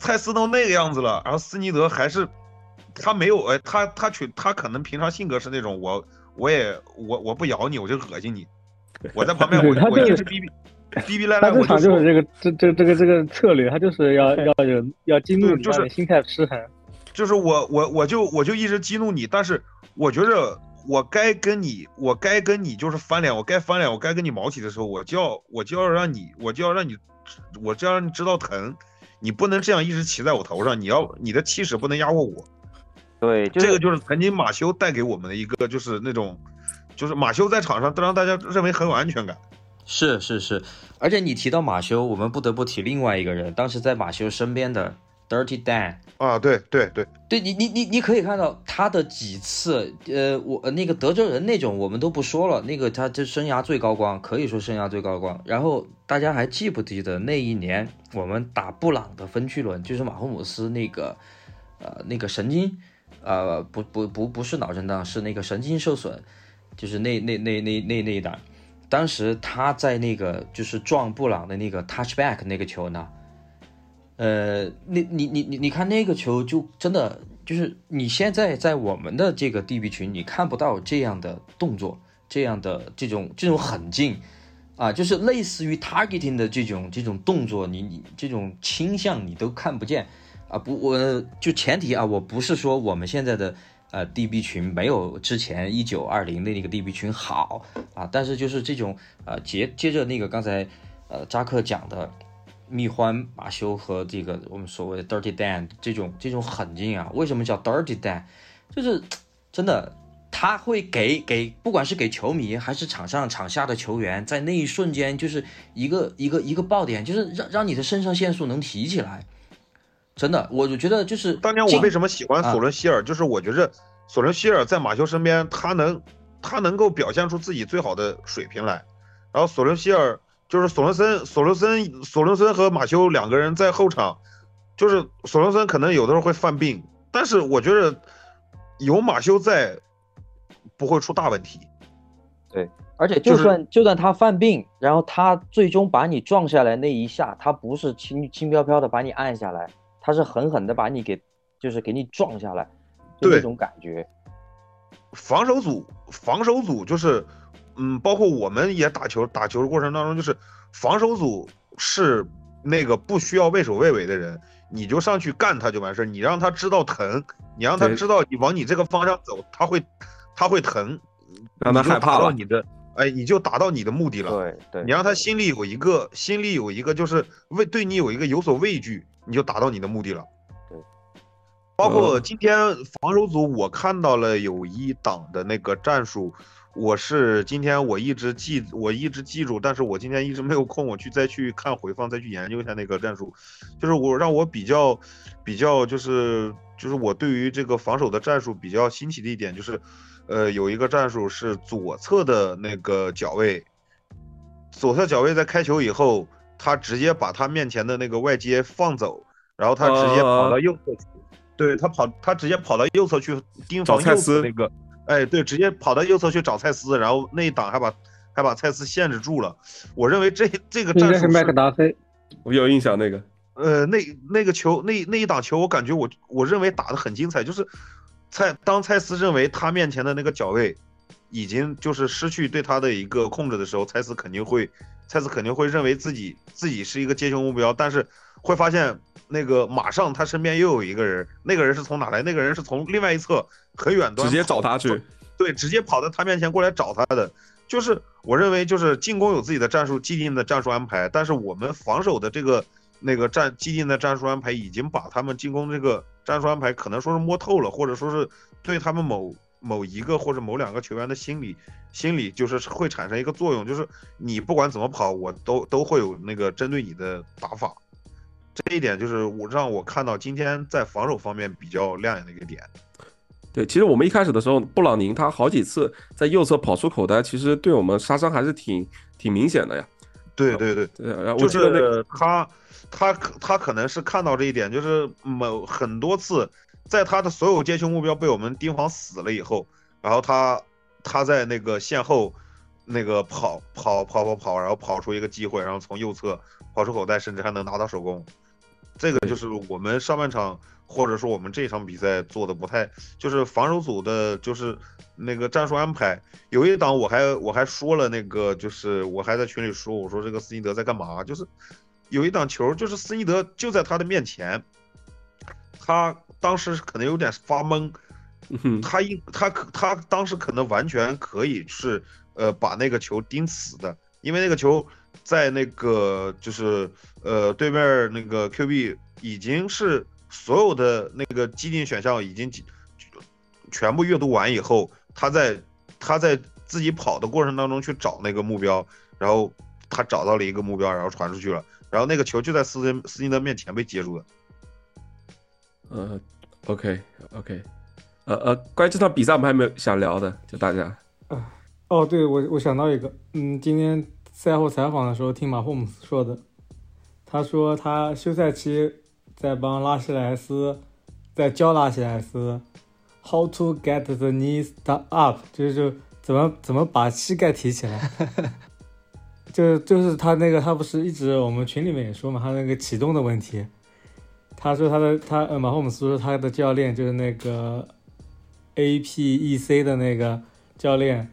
蔡司都那个样子了，然后斯尼德还是他没有哎，他他去他可能平常性格是那种我我也我我不咬你我就恶心你，我在旁边我我一直逼逼 逼逼赖赖，我就就是这个这这这个这个策略，他就是要要有要激怒你，就是心态失衡。就是我我我就我就一直激怒你，但是我觉着我该跟你我该跟你就是翻脸，我该翻脸，我该跟你毛起的时候，我就要我就要让你我就要让你我就要让你知道疼，你不能这样一直骑在我头上，你要你的气势不能压过我。对，这个就是曾经马修带给我们的一个就是那种，就是马修在场上都让大家认为很有安全感。是是是，而且你提到马修，我们不得不提另外一个人，当时在马修身边的。Dirty Dan 啊，对对对，对你你你你可以看到他的几次，呃，我那个德州人那种我们都不说了，那个他这生涯最高光，可以说生涯最高光。然后大家还记不记得那一年我们打布朗的分区轮，就是马霍姆斯那个，呃，那个神经，呃，不不不不是脑震荡，是那个神经受损，就是那那那那那那一档，当时他在那个就是撞布朗的那个 touchback 那个球呢。呃，那你你你你看那个球，就真的就是你现在在我们的这个 DB 群，你看不到这样的动作，这样的这种这种狠劲，啊，就是类似于 targeting 的这种这种动作，你你这种倾向你都看不见，啊不，我就前提啊，我不是说我们现在的呃 DB 群没有之前一九二零的那个 DB 群好啊，但是就是这种呃接接着那个刚才呃扎克讲的。蜜獾马修和这个我们所谓的 Dirty Dan 这种这种狠劲啊，为什么叫 Dirty Dan？就是真的，他会给给不管是给球迷还是场上场下的球员，在那一瞬间就是一个一个一个爆点，就是让让你的肾上腺素能提起来。真的，我就觉得就是当年我为什么喜欢索伦希尔，就是我觉着索伦希尔在马修身边，他能他能够表现出自己最好的水平来，然后索伦希尔。就是索伦森、索伦森、索伦森和马修两个人在后场，就是索伦森可能有的时候会犯病，但是我觉得有马修在，不会出大问题。对而且就就是算就算他犯病，然后他最终把你撞下来那一下，他不是轻轻飘飘的把你按下来，他是狠狠的把你给就是给你撞下来，就那种感觉。防守组，防守组就是，嗯，包括我们也打球，打球的过程当中，就是防守组是那个不需要畏首畏尾的人，你就上去干他就完事儿，你让他知道疼，你让他知道你往你这个方向走，他会他会疼，让他害怕了你的，哎，你就达到你的目的了。对对，你让他心里有一个，心里有一个，就是畏对你有一个有所畏惧，你就达到你的目的了。对，包括呃今天防守组，我看到了有一档的那个战术，我是今天我一直记，我一直记住，但是我今天一直没有空，我去再去看回放，再去研究一下那个战术，就是我让我比较比较，就是就是我对于这个防守的战术比较新奇的一点就是。呃，有一个战术是左侧的那个脚位，左侧脚位在开球以后，他直接把他面前的那个外接放走，然后他直接跑到右侧去，对他跑，他直接跑到右侧去盯防右侧找蔡司那个，哎，对，直接跑到右侧去找蔡司，然后那一档还把还把蔡司限制住了。我认为这这个战术是麦克达菲。我有印象那个，呃，那那个球，那那一档球，我感觉我我认为打的很精彩，就是蔡当蔡司认为他面前的那个脚位已经就是失去对他的一个控制的时候，蔡司肯定会，蔡司肯定会认为自己自己是一个接球目标，但是会发现那个马上他身边又有一个人，那个人是从哪来？那个人是从另外一侧很远端直接找他去，对，直接跑到他面前过来找他的。就是我认为，就是进攻有自己的战术既定的战术安排，但是我们防守的这个那个战既定的战术安排，已经把他们进攻这个战术安排可能说是摸透了，或者说是对他们某某一个或者某两个球员的心理心理就是会产生一个作用，就是你不管怎么跑，我都都会有那个针对你的打法。这一点就是我让我看到今天在防守方面比较亮眼的一个点。对，其实我们一开始的时候，布朗宁他好几次在右侧跑出口袋，其实对我们杀伤还是挺挺明显的呀。对对对，对，然后我就记得那个是他，他可他可能是看到这一点，就是某很多次，在他的所有接球目标被我们盯防死了以后，然后他他在那个线后那个跑跑跑跑跑，然后跑出一个机会，然后从右侧跑出口袋，甚至还能拿到手攻。这个就是我们上半场或者说我们这场比赛做的不太，就是防守组的，就是那个战术安排。有一档我还我还说了那个，就是我还在群里说，我说这个斯尼德在干嘛？就是有一档球，就是斯尼德就在他的面前，他当时可能有点发懵，嗯他应他可他当时可能完全可以是呃把那个球盯死的，因为那个球在那个就是呃对面那个 QB 已经是所有的那个既定选项已经全部阅读完以后，他在他在自己跑的过程当中去找那个目标，然后他找到了一个目标，然后传出去了，然后那个球就在斯金斯金德面前被接住的。呃，OK OK，呃呃，关于这场比赛我们还没有想聊的，就大家。哦，对，我我想到一个，嗯，今天赛后采访的时候听马霍姆斯说的，他说他休赛期在帮拉希莱斯，在教拉希莱斯 how to get the knees up，就是就怎么怎么把膝盖提起来，就就是他那个他不是一直我们群里面也说嘛，他那个启动的问题，他说他的他呃马霍姆斯说他的教练就是那个 APEC 的那个教练。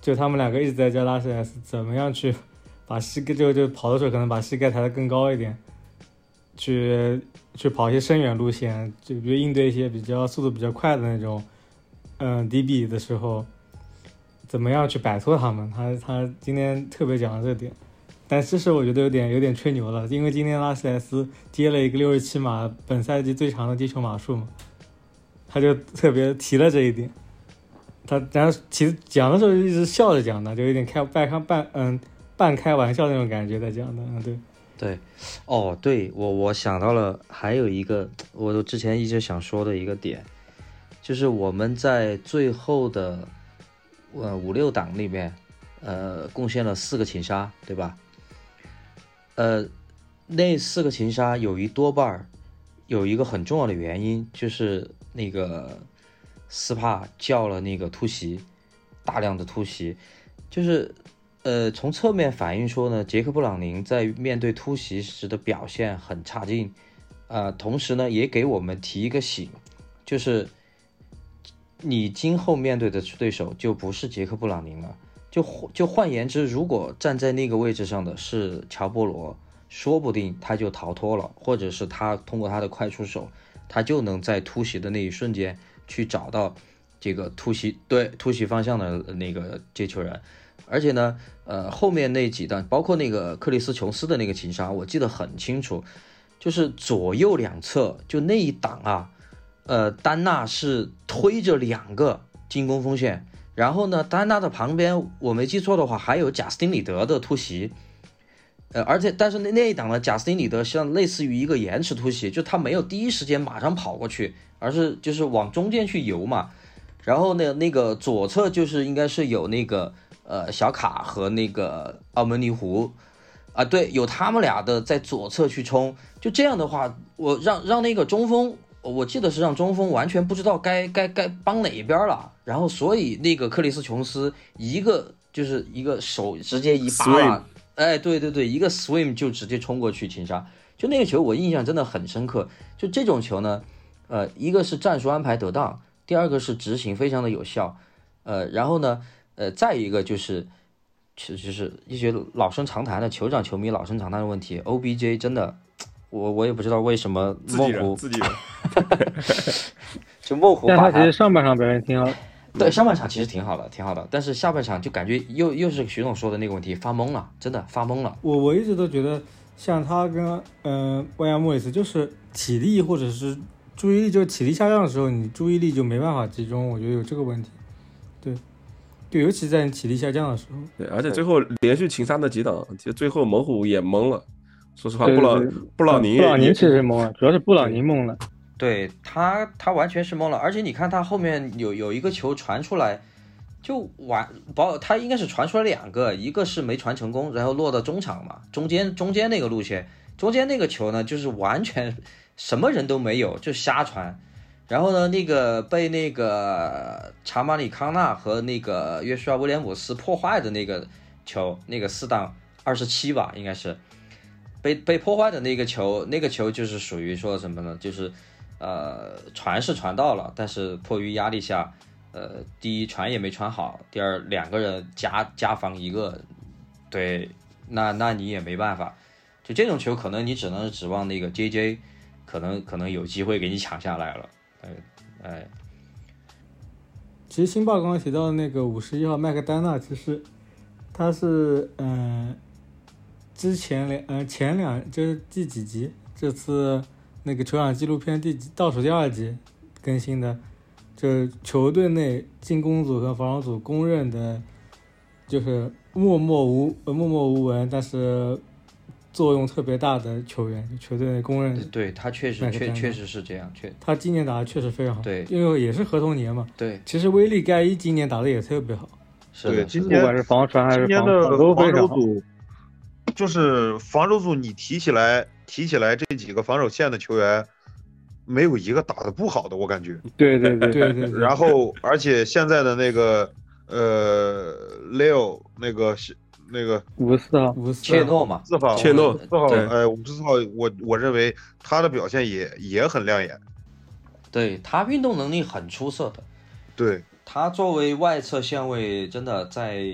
就他们两个一直在教拉希莱斯怎么样去把膝盖就就跑的时候可能把膝盖抬得更高一点，去去跑一些深远路线，就比如应对一些比较速度比较快的那种，嗯、DB 的时候，怎么样去摆脱他们？他他今天特别讲了这点，但其实我觉得有点有点吹牛了，因为今天拉希莱斯接了一个六十七码本赛季最长的地球码数嘛，他就特别提了这一点。他然后其实讲的时候就一直笑着讲的，就有点开半开半嗯半开玩笑那种感觉在讲的，嗯对，对，哦，对我我想到了，还有一个我之前一直想说的一个点，就是我们在最后的呃五六档里面，呃贡献了四个擒杀，对吧？呃，那四个擒杀有一多半儿有一个很重要的原因，就是那个斯帕叫了那个突袭，大量的突袭，就是呃从侧面反映说呢，杰克布朗宁在面对突袭时的表现很差劲，呃，同时呢也给我们提一个醒，就是你今后面对的对手就不是杰克布朗宁了，就就换言之，如果站在那个位置上的是乔波罗。说不定他就逃脱了，或者是他通过他的快出手，他就能在突袭的那一瞬间去找到这个突袭对突袭方向的那个接球人。而且呢，呃，后面那几段，包括那个克里斯琼斯的那个擒杀，我记得很清楚，就是左右两侧就那一档啊，呃，丹纳是推着两个进攻锋线，然后呢，丹纳的旁边我没记错的话，还有贾斯汀里德的突袭。呃，而且，但是那那一档呢，贾斯汀里德像类似于一个延迟突袭，就他没有第一时间马上跑过去，而是就是往中间去游嘛。然后呢，那个左侧就是应该是有那个呃小卡和那个澳门尼湖，啊，对，有他们俩的在左侧去冲。就这样的话，我让让那个中锋，我记得是让中锋完全不知道该该该帮哪一边了。然后，所以那个克里斯琼斯一个就是一个手直接一扒。哎，对对对，一个 swim 就直接冲过去擒杀，就那个球我印象真的很深刻。就这种球呢，呃，一个是战术安排得当，第二个是执行非常的有效，呃，然后呢，呃，再一个就是，其实就是一些老生常谈的酋长球迷老生常谈的问题，OBJ 真的，我我也不知道为什么梦湖自己人，就梦湖，但他其实上半场表现挺好。对，上半场其实挺好的，挺好的，但是下半场就感觉又又是徐总说的那个问题，发懵了，真的发懵了。我我一直都觉得，像他跟嗯万亚莫里斯，就是体力或者是注意力，就是体力下降的时候，你注意力就没办法集中，我觉得有这个问题。对，对尤其在你体力下降的时候。对，而且最后连续擒杀那几档，其实最后猛虎也懵了。说实话，布朗布朗尼布朗尼确实懵了，主要是布朗尼懵了。对他，他完全是懵了，而且你看他后面有有一个球传出来，就完，保他应该是传出来两个，一个是没传成功，然后落到中场嘛，中间中间那个路线，中间那个球呢，就是完全什么人都没有，就瞎传，然后呢，那个被那个查马里康纳和那个约书亚威廉姆斯破坏的那个球，那个四档二十七吧，应该是被被破坏的那个球，那个球就是属于说什么呢，就是。呃，传是传到了，但是迫于压力下，呃，第一传也没传好，第二两个人加加防一个，对，那那你也没办法，就这种球可能你只能指望那个 J J，可能可能有机会给你抢下来了，哎哎，其实新报刚刚提到的那个五十一号麦克丹纳，其实他是嗯，之前两呃前两就是第几集这次。那个球场纪录片第倒数第二集更新的，就是球队内进攻组和防守组公认的，就是默默无默默无闻，但是作用特别大的球员，球队内公认。对他确实确确实是这样，确他今年打的确实非常好。对，因为也是合同年嘛。对，其实威利盖伊今年打的也特别好。是的，今年不管是防传还是防守防守组，就是防守组你提起来。提起来这几个防守线的球员，没有一个打的不好的，我感觉。对对对对 对。然后，而且现在的那个呃，Leo 那个是那个五十四号，五十切诺嘛，四号，切诺四号，哎，五十四号，我我认为他的表现也也很亮眼。对他运动能力很出色的。对他作为外侧线位，真的在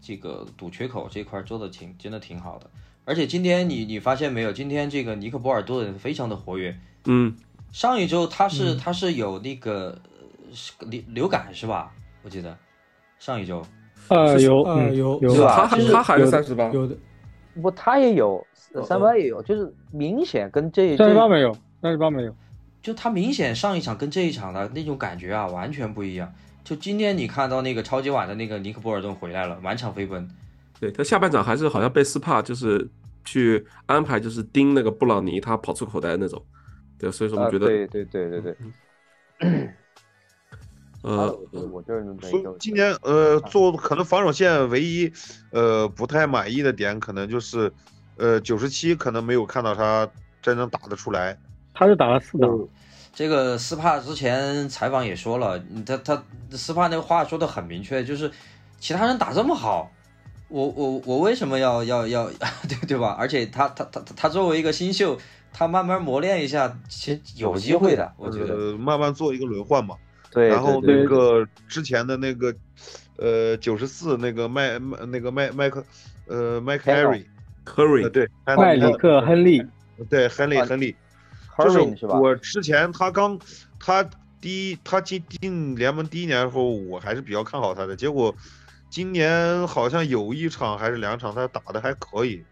这个堵缺口这块做的挺，真的挺好的。而且今天你你发现没有？今天这个尼克波尔多人非常的活跃。嗯，上一周他是他是有那个流流感是吧？我记得上一周呃有呃有有他他还是三十八有的不他也有三八也有，就是明显跟这三十八没有三十八没有，就他明显上一场跟这一场的那种感觉啊完全不一样。就今天你看到那个超级碗的那个尼克波尔顿回来了，满场飞奔。对他下半场还是好像被斯帕就是去安排，就是盯那个布朗尼，他跑出口袋那种。对，所以说我们觉得，对对对对对。呃，我这所以今年呃做可能防守线唯一呃不太满意的点，可能就是呃九十七可能没有看到他真正打得出来。他是打了四档，这个斯帕之前采访也说了，他他斯帕那个话说的很明确，就是其他人打这么好，我我我为什么要要要对对吧？而且他他他他作为一个新秀，他慢慢磨练一下，其实有机会的，我觉得。呃，慢慢做一个轮换嘛。对，然后那个之前的那个，呃，九十四那个麦麦那个麦麦克，呃，麦克 Harry，呃，Curry 对，麦里克·亨利，对，亨利啊亨利就是？我之前他刚他第一他进进联盟第一年的时候，我还是比较看好他的，结果今年好像有一场还是两场他打的还可以，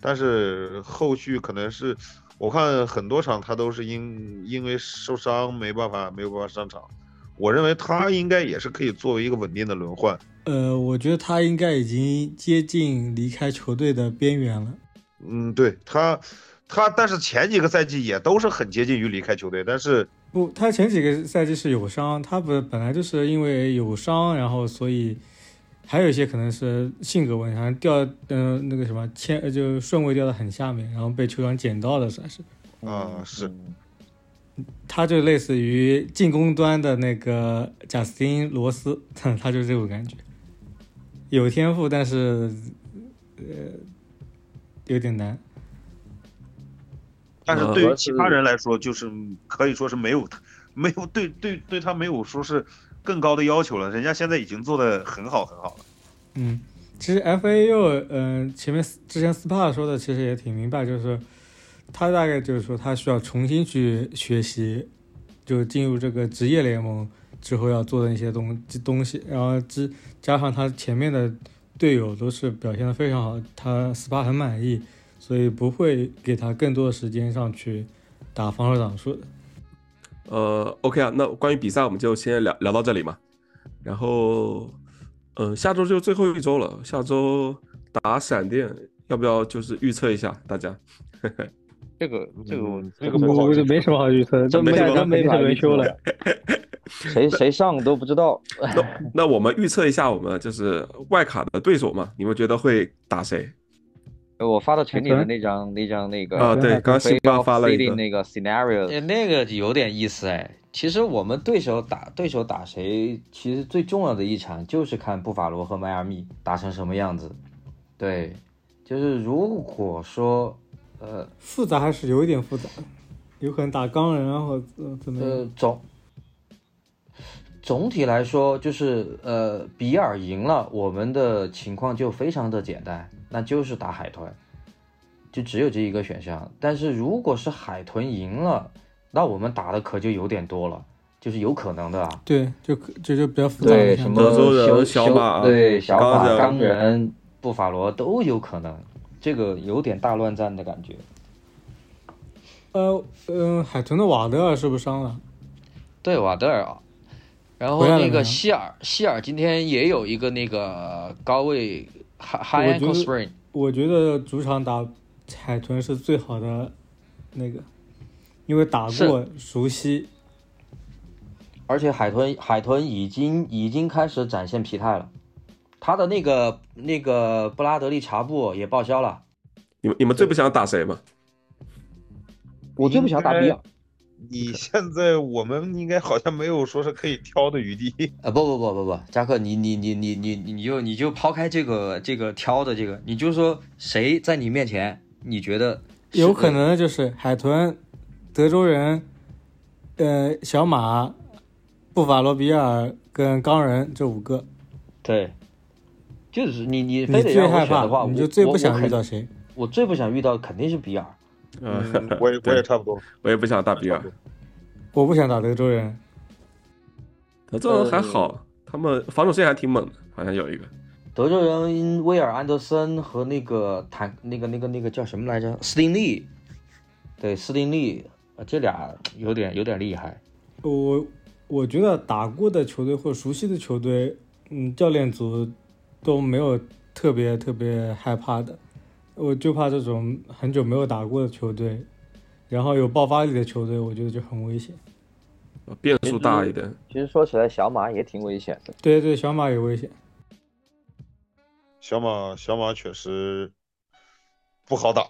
但是后续可能是我看很多场他都是因因为受伤没办法没有办法上场，我认为他应该也是可以作为一个稳定的轮换。呃，我觉得他应该已经接近离开球队的边缘了。嗯，对他，他但是前几个赛季也都是很接近于离开球队，但是不，他前几个赛季是有伤，他不本来就是因为有伤，然后所以还有一些可能是性格问题，好像掉嗯、呃、那个什么签呃就顺位掉的很下面，然后被球场捡到的算是。啊是嗯他就类似于进攻端的那个贾斯汀罗斯，他就是这种感觉，有天赋，但是呃有点难。但是对于其他人来说，就是可以说是没有没有对对对他没有说是更高的要求了，人家现在已经做的很好很好了。嗯，其实 F A U，嗯、前面之前 SPA 说的其实也挺明白，就是他大概就是说他需要重新去学习，就进入这个职业联盟之后要做的一些东东西，然后之加上他前面的队友都是表现的非常好，他 SPA 很满意，所以不会给他更多的时间上去打防守挡数的。呃，OK 啊，那关于比赛我们就先聊聊到这里嘛。然后，嗯、下周就最后一周了，下周打闪电，要不要就是预测一下大家？这个这个嗯这这个不好个不好预测没什么好预测的，这没什么下周肯定是轮休了。谁谁上都不知道。那我们预测一下我们就是外卡的对手嘛，你们觉得会打谁？我发到群里的那张那张那个啊，对，刚刚发了一个那个 scenario，哎，那个有点意思哎。其实我们对手打对手打谁，其实最重要的一场就是看布法罗和迈阿密打成什么样子。对，就是如果说呃复杂还是有一点复杂，有可能打钢人啊，或者怎么样。呃总总体来说，就是呃比尔赢了，我们的情况就非常的简单，那就是打海豚，就只有这一个选项。但是如果是海豚赢了，那我们打的可就有点多了，就是有可能的啊。对，就可就就比较复杂一对，什么德州人修修小马对小马、钢人、布法罗都有可能，这个有点大乱战的感觉。呃呃，海豚的瓦德尔是不是伤了？对瓦德尔啊，然后那个希尔，希尔今天也有一个那个高位 ankle 得 sprain，我觉得主场打海豚是最好的那个，因为打过熟悉。而且海豚海豚已经已经开始展现疲态了，他的那个那个布拉德利查布也报销了。你们你们最不想打谁吗？我最不想打比尔。你现在我们应该好像没有说是可以挑的余地。啊，不不不不不，加克，你你你你你你你就你就抛开这个这个挑的这个，你就说谁在你面前，你觉得有可能就是海豚、德州人、呃小马、布法罗比尔跟钢人这五个，对，就是你你你非得让我最害选的话，怕，你我就最不想遇到谁？我最不想遇到肯定是比尔。嗯，我也我也差不多。我也不想打比尔。我不想打德州人。德州人还好，他们防守线还挺猛的，好像有一个。德州人威尔安德森和那个坦那个那个那个叫什么来着？斯丁利，对，斯丁利，呃这俩有点有点厉害。我我觉得打过的球队或熟悉的球队，嗯，教练组都没有特别特别害怕的。我就怕这种很久没有打过的球队，然后有爆发力的球队，我觉得就很危险。变数大一点。其实说起来，小马也挺危险的。对对，小马也危险。小马小马确实不好打。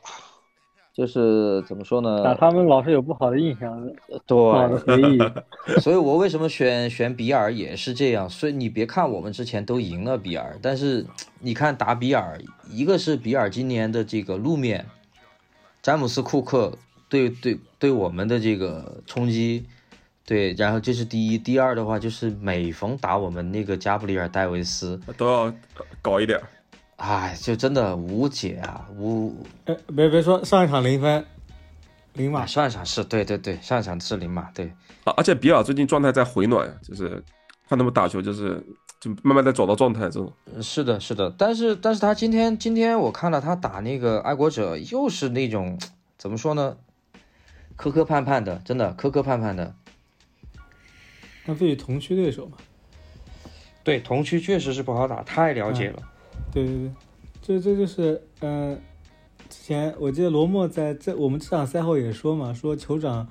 就是怎么说呢？打他们老是有不好的印象，对，不好的回忆。所以我为什么选选比尔也是这样。所以你别看我们之前都赢了比尔，但是你看打比尔，一个是比尔今年的这个路面，詹姆斯库克对对对我们的这个冲击，对，然后这是第一。第二的话就是每逢打我们那个加布里尔戴维斯，都要搞一点。哎，就真的无解啊，无。哎，别别说上一场零分，零码。上一场是对对对，上一场是零码，对。啊，而且比尔最近状态在回暖，就是看他们打球，就是就慢慢在找到状态这种。是的，是的，但是但是他今天今天我看了他打那个爱国者，又是那种怎么说呢，磕磕绊绊的，真的磕磕绊绊的。那对于同区对手嘛？对，同区确实是不好打，太了解了。对对对，这这就是嗯，之前我记得罗默在这我们这场赛后也说嘛，说酋长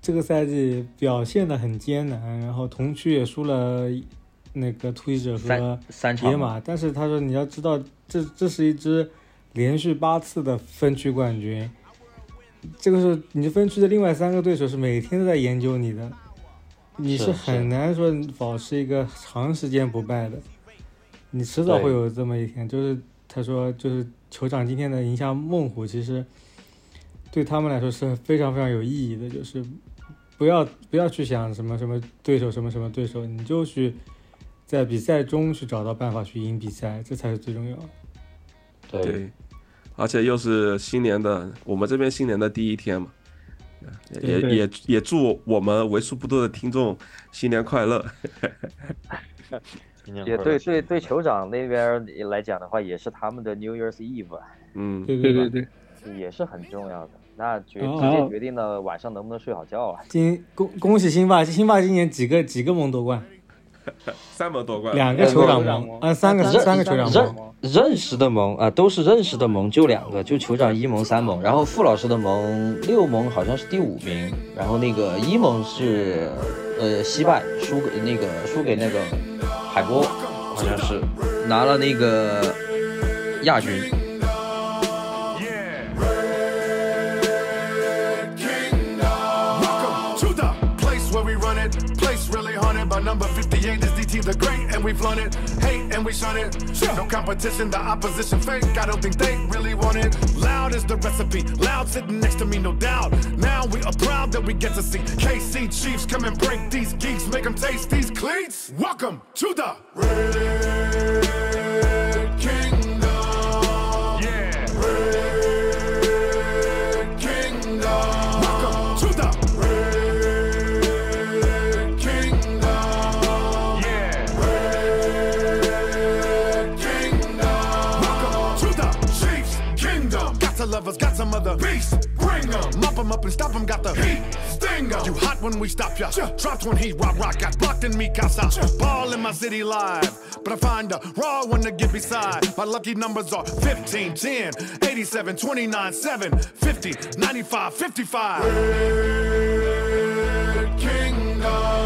这个赛季表现的很艰难，然后同区也输了那个突袭者和野马，但是他说你要知道，这这是一支连续八次的分区冠军，这个是你分区的另外三个对手是每天都在研究你的，你是很难说保持一个长时间不败的。你迟早会有这么一天，就是他说，就是酋长今天的赢下猛虎，其实对他们来说是非常非常有意义的。就是不要不要去想什么什么对手什么什么对手，你就去在比赛中去找到办法去赢比赛，这才是最重要的。对，而且又是新年的，我们这边新年的第一天嘛，也也也祝我们为数不多的听众新年快乐。也对对对，酋长那边来讲的话，也是他们的 New Year's Eve。嗯，对对对对，也是很重要的。那决直接决定了晚上能不能睡好觉啊！今恭恭喜辛巴，辛巴今年几个几个盟夺冠？三盟夺冠，两个酋长盟啊，三个三个酋长盟。认识的盟啊，都是认识的盟，就两个，就酋长一盟三盟。然后傅老师的盟六盟好像是第五名，然后那个一盟是呃惜败，输给那个输给那个。海波好像是拿了那个亚军。By number 58 is DT the great, and we've flown it. Hate and we shun it. No competition, the opposition fake. I don't think they really want it. Loud is the recipe. Loud sitting next to me, no doubt. Now we are proud that we get to see KC Chiefs come and break these geeks, make them taste these cleats. Welcome to the Red got some other beast. Bring them, mop them up and stop them, got the heat. Sting them. You hot when we stop ya. Dropped when he rock rock, got blocked in me casa. Ball in my city live. But I find a raw one to get beside. My lucky numbers are 15, 10, 87, 29, 7, 50, 95, 55. Red Kingdom.